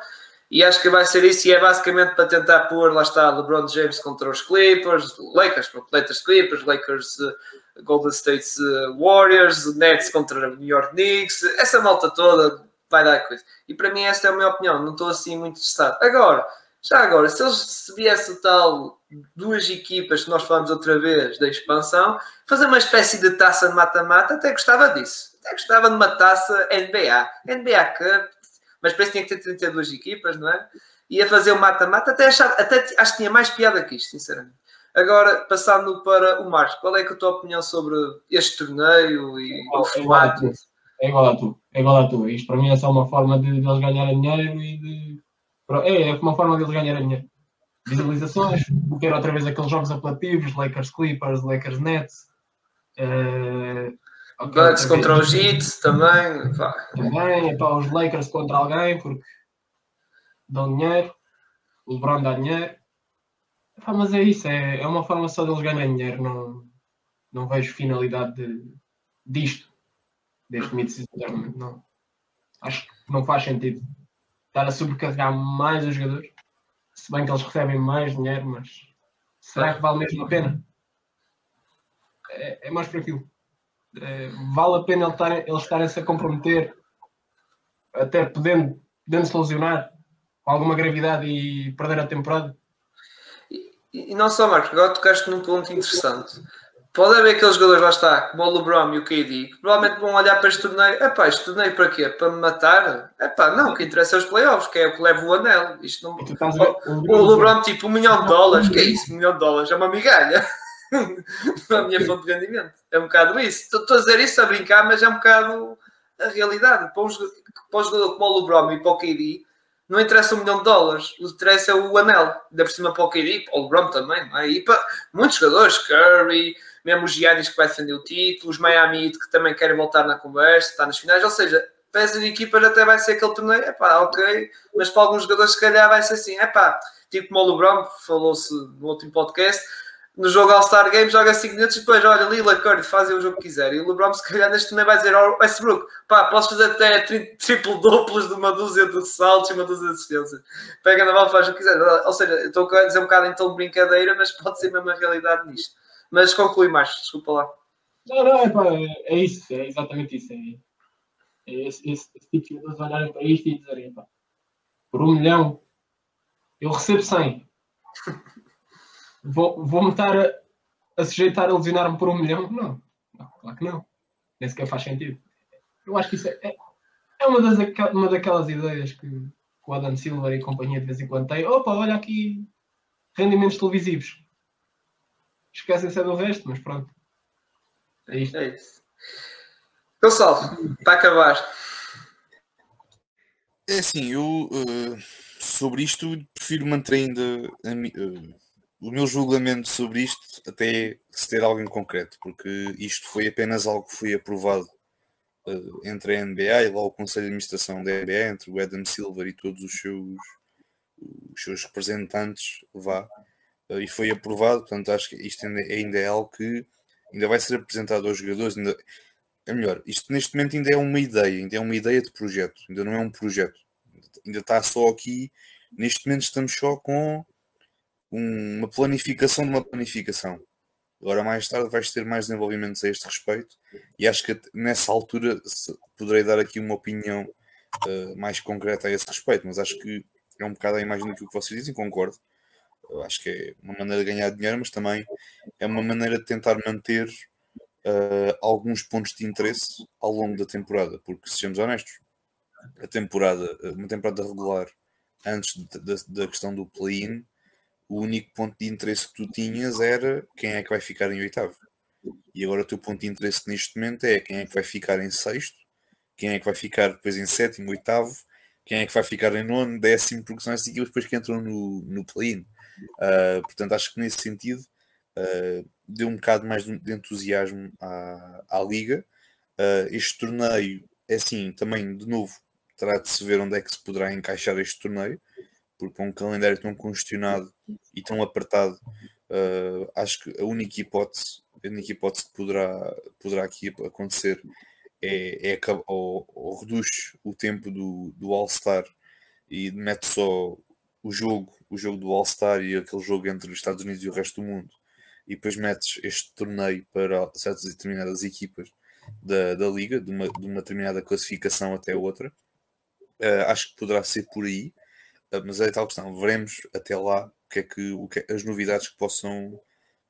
e acho que vai ser isso, e é basicamente para tentar pôr, lá está, LeBron James contra os Clippers, Lakers, Lakers Clippers, Lakers uh, Golden State uh, Warriors, Nets contra New York Knicks, essa malta toda vai dar coisa. E para mim esta é a minha opinião, não estou assim muito interessado. Agora, já agora, se eles se viesse o tal duas equipas que nós falamos outra vez da expansão, fazer uma espécie de taça de mata-mata, até gostava disso. Até gostava de uma taça NBA. NBA Cup, mas parece que tinha que ter 32 equipas, não é? Ia fazer o mata-mata, até, até acho que tinha mais piada que isto, sinceramente. Agora, passando para o Marcos, qual é, é a tua opinião sobre este torneio e é o formato? É igual a tu, é igual a tu. Isto para mim é só uma forma de, de eles ganharem dinheiro e de. É, é uma forma de eles ganharem dinheiro. Visualizações, ter outra vez aqueles jogos apelativos, Lakers Clippers, Lakers Nets. Uh, Okay, Bucks contra os Heat também. Pá. Também, para os Lakers contra alguém, porque dão dinheiro, o LeBron dá dinheiro. Pá, mas é isso, é, é uma forma só deles ganharem dinheiro. Não, não vejo finalidade de, disto, deste mid Não. Acho que não faz sentido estar a sobrecarregar mais os jogadores, se bem que eles recebem mais dinheiro, mas será que vale mesmo a pena? É, é mais aquilo. Vale a pena eles estarem-se a comprometer, até podendo, podendo se lesionar com alguma gravidade e perder a temporada? E, e não só, Marcos, agora tocaste num ponto interessante. Pode haver aqueles jogadores, lá está, como o LeBron e o KD, que provavelmente vão olhar para este torneio. Epá, este torneio para quê? Para me matar? Epá, não, o que interessa é os playoffs, que é o que leva o anel. Isto não... O, o LeBron, tipo, um milhão de dólares, que é isso? Um milhão de dólares é uma migalha. a minha fonte de rendimento. É um bocado isso. Estou a dizer isso a brincar, mas é um bocado a realidade. Para um, para um jogador como o LeBron e para o KD, não interessa um milhão de dólares. O que interessa é o anel. Ainda por cima para o KD, para o LeBron também. É? E para muitos jogadores, Curry, mesmo os Giannis que vai defender o título, os Miami que também querem voltar na conversa, está nas finais. Ou seja, para essas equipas até vai ser aquele torneio, é pá, ok. Mas para alguns jogadores, se calhar, vai ser assim, é pá, tipo como o LeBron, falou-se no último podcast no jogo All-Star Game joga 5 minutos e depois, olha, Lila, Curry, fazem o jogo que quiser. E o LeBron, se calhar, neste também vai dizer ao Westbrook, pá, posso fazer até triplo duplos de uma dúzia de saltos e uma dúzia de assistências. Pega na bola, faz o que quiser. Ou seja, estou a dizer um bocado em tom de brincadeira, mas pode ser mesmo a realidade nisto. Mas conclui mais, desculpa lá. Não, não, é, pá, é isso, é exatamente isso. É, é esse, esse, esse tipo de jogadores olharem para isto e dizerem, pá, por um milhão, eu recebo 100 vou, vou-me estar a, a sujeitar a lesionar-me por um milhão? Não. não, claro que não. Nem sequer faz sentido. Eu acho que isso é, é, é uma, das, uma daquelas ideias que, que o Adam Silver e companhia de vez em quando têm. Opa, olha aqui rendimentos televisivos. Esquecem-se é do resto, mas pronto. É isto. É isso. Gonçalo, para acabar. É assim, eu uh, sobre isto prefiro manter ainda a, uh, o meu julgamento sobre isto até se ter algo em concreto, porque isto foi apenas algo que foi aprovado uh, entre a NBA e lá o Conselho de Administração da NBA, entre o Adam Silver e todos os seus, os seus representantes, vá, uh, e foi aprovado, portanto acho que isto ainda, ainda, é algo que ainda vai ser apresentado aos jogadores, ainda, é melhor, isto neste momento ainda é uma ideia, ainda é uma ideia de projeto, ainda não é um projeto, ainda está só aqui, neste momento estamos só com uma planificação de uma planificação. Agora, mais tarde, vais ter mais desenvolvimentos a este respeito e acho que nessa altura poderei dar aqui uma opinião uh, mais concreta a esse respeito, mas acho que é um bocado a imagem do que vocês dizem, concordo. Eu acho que é uma maneira de ganhar dinheiro, mas também é uma maneira de tentar manter uh, alguns pontos de interesse ao longo da temporada, porque sejamos honestos, a temporada, uma temporada regular antes da questão do play-in o único ponto de interesse que tu tinhas era quem é que vai ficar em oitavo. E agora o teu ponto de interesse neste momento é quem é que vai ficar em sexto, quem é que vai ficar depois em sétimo, oitavo, quem é que vai ficar em nono, décimo, porque são essas equipas depois que entram no, no play-in. Uh, portanto, acho que nesse sentido uh, deu um bocado mais de entusiasmo à, à liga. Uh, este torneio é assim, também de novo, terá de se ver onde é que se poderá encaixar este torneio porque com um calendário tão congestionado e tão apertado, uh, acho que a única hipótese, a única hipótese que poderá, poderá aqui acontecer é, é ou, ou, reduz o tempo do, do All-Star e mete só o jogo, o jogo do All-Star e aquele jogo entre os Estados Unidos e o resto do mundo, e depois metes este torneio para certas e determinadas equipas da, da liga, de uma, de uma determinada classificação até outra. Uh, acho que poderá ser por aí. Ah, mas é tal questão, veremos até lá o que é que, o que é, as novidades que possam,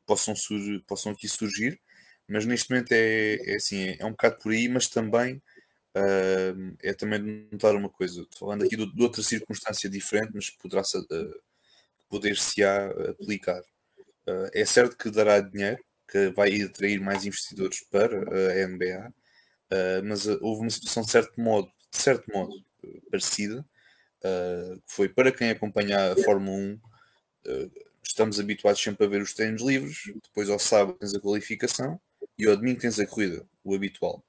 possam, sur, possam aqui surgir, mas neste momento é, é assim, é, é um bocado por aí, mas também uh, é também notar uma coisa, falando aqui de, de outra circunstância diferente, mas poderá uh, poder-se-á aplicar. Uh, é certo que dará dinheiro, que vai atrair mais investidores para a NBA, mas houve uma situação de certo modo, de certo modo parecida, Uh, foi para quem acompanha a Fórmula 1, uh, ah, estamos habituados sempre a ver os treinos livres, depois ao sábado tens a qualificação e ao domingo tens a corrida, o habitual.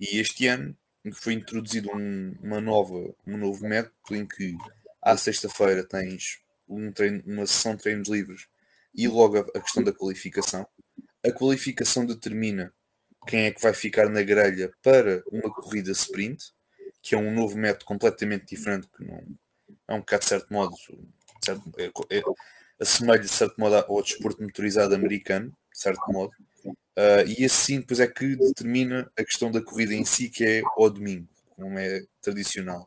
E este ano foi introduzido um, uma nova, um novo método em que à sexta-feira tens um treino, uma sessão de treinos livres e logo a, a questão da qualificação. A qualificação determina quem é que vai ficar na grelha para uma corrida sprint que é um novo método completamente diferente, que não é um bocado de certo modo, certo, é, é, assemelha de certo modo ao desporto motorizado americano, de certo modo, uh, e assim depois é que determina a questão da corrida em si, que é ao domingo, como é tradicional.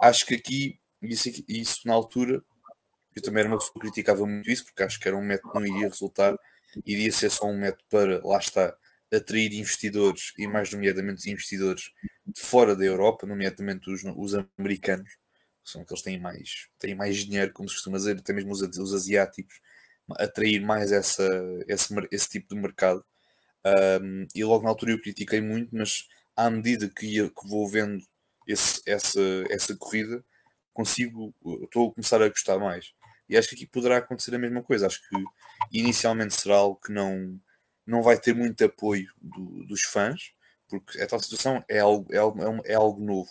Acho que aqui, isso, isso na altura, eu também era uma pessoa que criticava muito isso, porque acho que era um método que não iria resultar, iria ser só um método para, lá está, atrair investidores e mais nomeadamente investidores fora da Europa, nomeadamente os, os americanos, que são aqueles que têm mais, têm mais dinheiro, como se costuma dizer, até mesmo os, os asiáticos, atrair mais essa, esse, esse tipo de mercado. Um, e logo na altura eu critiquei muito, mas à medida que, ia, que vou vendo esse, essa, essa corrida, consigo, estou a começar a gostar mais. E acho que aqui poderá acontecer a mesma coisa. Acho que inicialmente será algo que não, não vai ter muito apoio do, dos fãs, porque a tal situação é algo, é algo, é, é algo novo.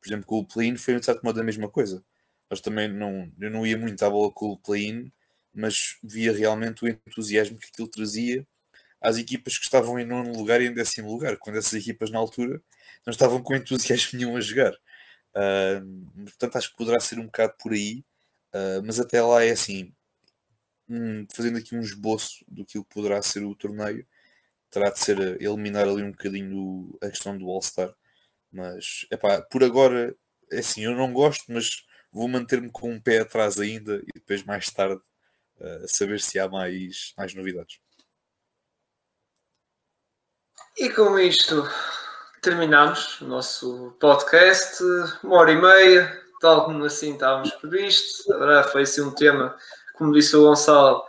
Por exemplo, com o play-in foi de certo modo a mesma coisa. Mas também não, eu não ia muito à bola com o play-in, mas via realmente o entusiasmo que aquilo trazia às equipas que estavam em nono lugar e em décimo lugar, quando essas equipas na altura não estavam com entusiasmo nenhum a jogar. Uh, portanto, acho que poderá ser um bocado por aí, uh, mas até lá é assim, um, fazendo aqui um esboço do que poderá ser o torneio, terá de ser eh, eliminar ali um bocadinho a questão do All-Star. Mas, epá, por agora, é assim, eu não gosto, mas vou manter-me com um pé atrás ainda e depois mais tarde uh, saber se há mais, mais novidades. E com isto terminamos o nosso podcast, uma hora e meia, tal como assim estávamos previsto. Agora foi assim um tema como disse o Gonçalo,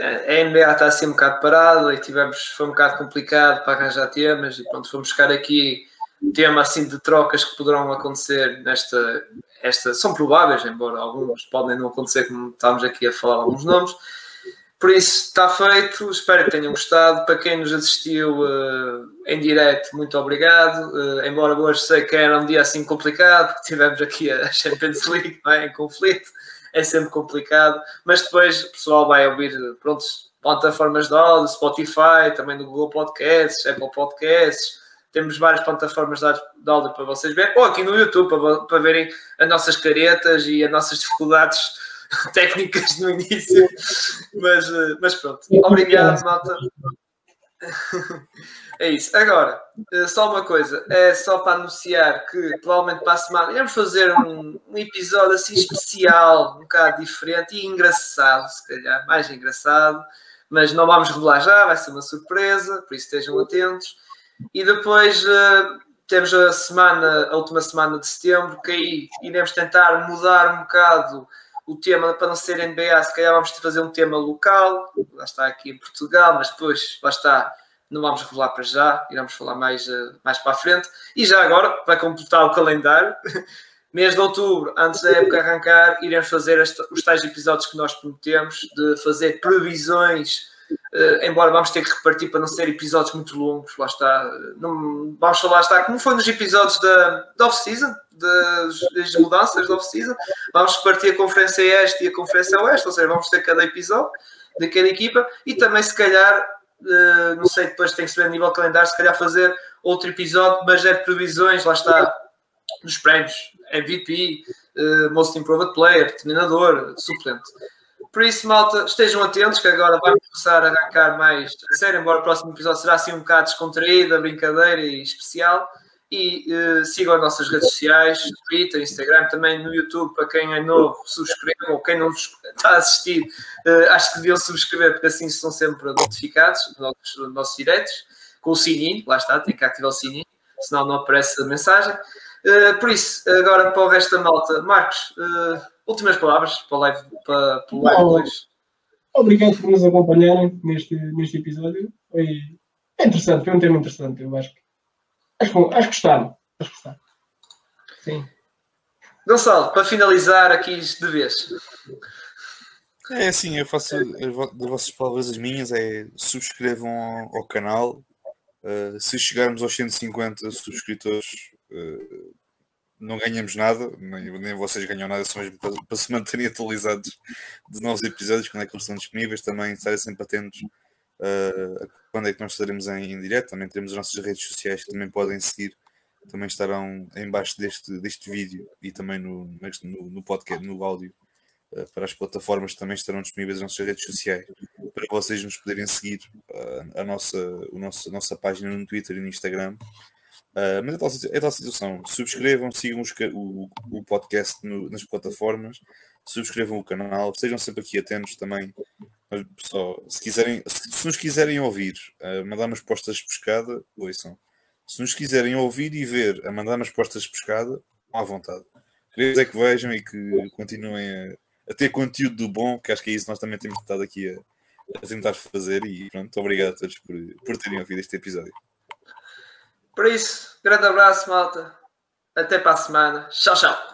a NBA está assim um bocado parada e tivemos, foi um bocado complicado para arranjar temas e pronto, fomos buscar aqui tema assim de trocas que poderão acontecer nesta, esta, são prováveis, embora alguns podem não acontecer como estamos aqui a falar alguns nomes. Por isso está feito, espero que tenham gostado. Para quem nos assistiu uh, em direto, muito obrigado. Uh, embora hoje sei que era um dia assim complicado, porque tivemos aqui a Champions League é, em conflito é sempre complicado, mas depois o pessoal vai ouvir, pronto, plataformas de áudio, Spotify, também do Google Podcasts, Apple Podcasts, temos várias plataformas de áudio para vocês verem, ou aqui no YouTube para, para verem as nossas caretas e as nossas dificuldades técnicas no início, mas, uh, mas pronto. Obrigado, malta. É isso. Agora, uh, só uma coisa, é só para anunciar que provavelmente para a semana iremos fazer um, um episódio assim especial, um bocado diferente e engraçado, se calhar, mais engraçado mas não vamos revelar já, vai ser uma surpresa, por isso estejam atentos. E depois uh, temos a semana, a última semana de setembro, que aí iremos tentar mudar um bocado o tema para não ser NBA, se calhar vamos fazer um tema local, lá está aqui em Portugal, mas depois, lá está, não vamos revelar para já, iremos falar mais, uh, mais para a frente. E já agora, vai completar o calendário, mês de outubro, antes da época arrancar, iremos fazer os tais episódios que nós prometemos, de fazer previsões, uh, embora vamos ter que repartir para não ser episódios muito longos, lá está. Não, vamos falar, está, como foi nos episódios da, da off-season, das, das mudanças da off-season, vamos repartir a Conferência Este e a Conferência Oeste, ou seja, vamos ter cada episódio de cada equipa e também, se calhar, uh, não sei, depois tem que ser a nível calendário, se calhar fazer outro episódio, mas é de previsões, lá está, nos prémios MVP, uh, Most Improved Player, treinador, suplente. Por isso, malta, estejam atentos que agora vai começar a arrancar mais a sério, embora o próximo episódio será assim um bocado descontraído, brincadeira e especial. E uh, sigam as nossas redes sociais, Twitter, Instagram, também no YouTube, para quem é novo, subscrevam, ou quem não está a assistir, uh, acho que deviam subscrever, porque assim são sempre notificados nos nossos, nossos diretos, com o sininho, lá está, tem que ativar o sininho, senão não aparece a mensagem. Uh, por isso, agora para o resto da malta, Marcos, últimas palavras para o live, para, para o live 2. Obrigado por nos acompanharem neste, neste episódio. Foi é interessante, foi um tema interessante. Eu acho que acho, acho que gostaram. Acho que gostaram. Sim. Gonçalo, para finalizar aqui de vez. É assim, eu faço das vossas palavras as minhas, é subscrevam ao, ao canal. Uh, se chegarmos aos 150 subscritores, uh, não ganhamos nada, nem, nem, vocês ganham nada, só mesmo para, para, se manterem atualizados de novos episódios, quando é que eles estão disponíveis, também estarem sempre atentos uh, quando é que nós estaremos em, em direto, também temos as nossas redes sociais que também podem seguir, também estarão em baixo deste, deste vídeo e também no, no, no podcast, no áudio, uh, para as plataformas também estarão disponíveis as nossas redes sociais, para vocês nos poderem seguir uh, a, nossa, o nosso, a nossa página no Twitter e no Instagram, Uh, mas é tal, é tal situação. Subscrevam, sigam os, o, o podcast no, nas plataformas, subscrevam o canal, estejam sempre aqui atentos também. Só, se, quiserem, se, se nos quiserem ouvir a mandar umas postas de pescada, ouçam. Se nos quiserem ouvir e ver a mandar umas postas de pescada, à vontade. Queremos é que vejam e que continuem a, a, ter conteúdo do bom, que acho que é isso que nós também temos estado aqui a, a tentar fazer. E pronto, obrigado a todos por, por terem ouvido este episódio. Por isso, grande abraço, malta. Até para a semana. Tchau, tchau.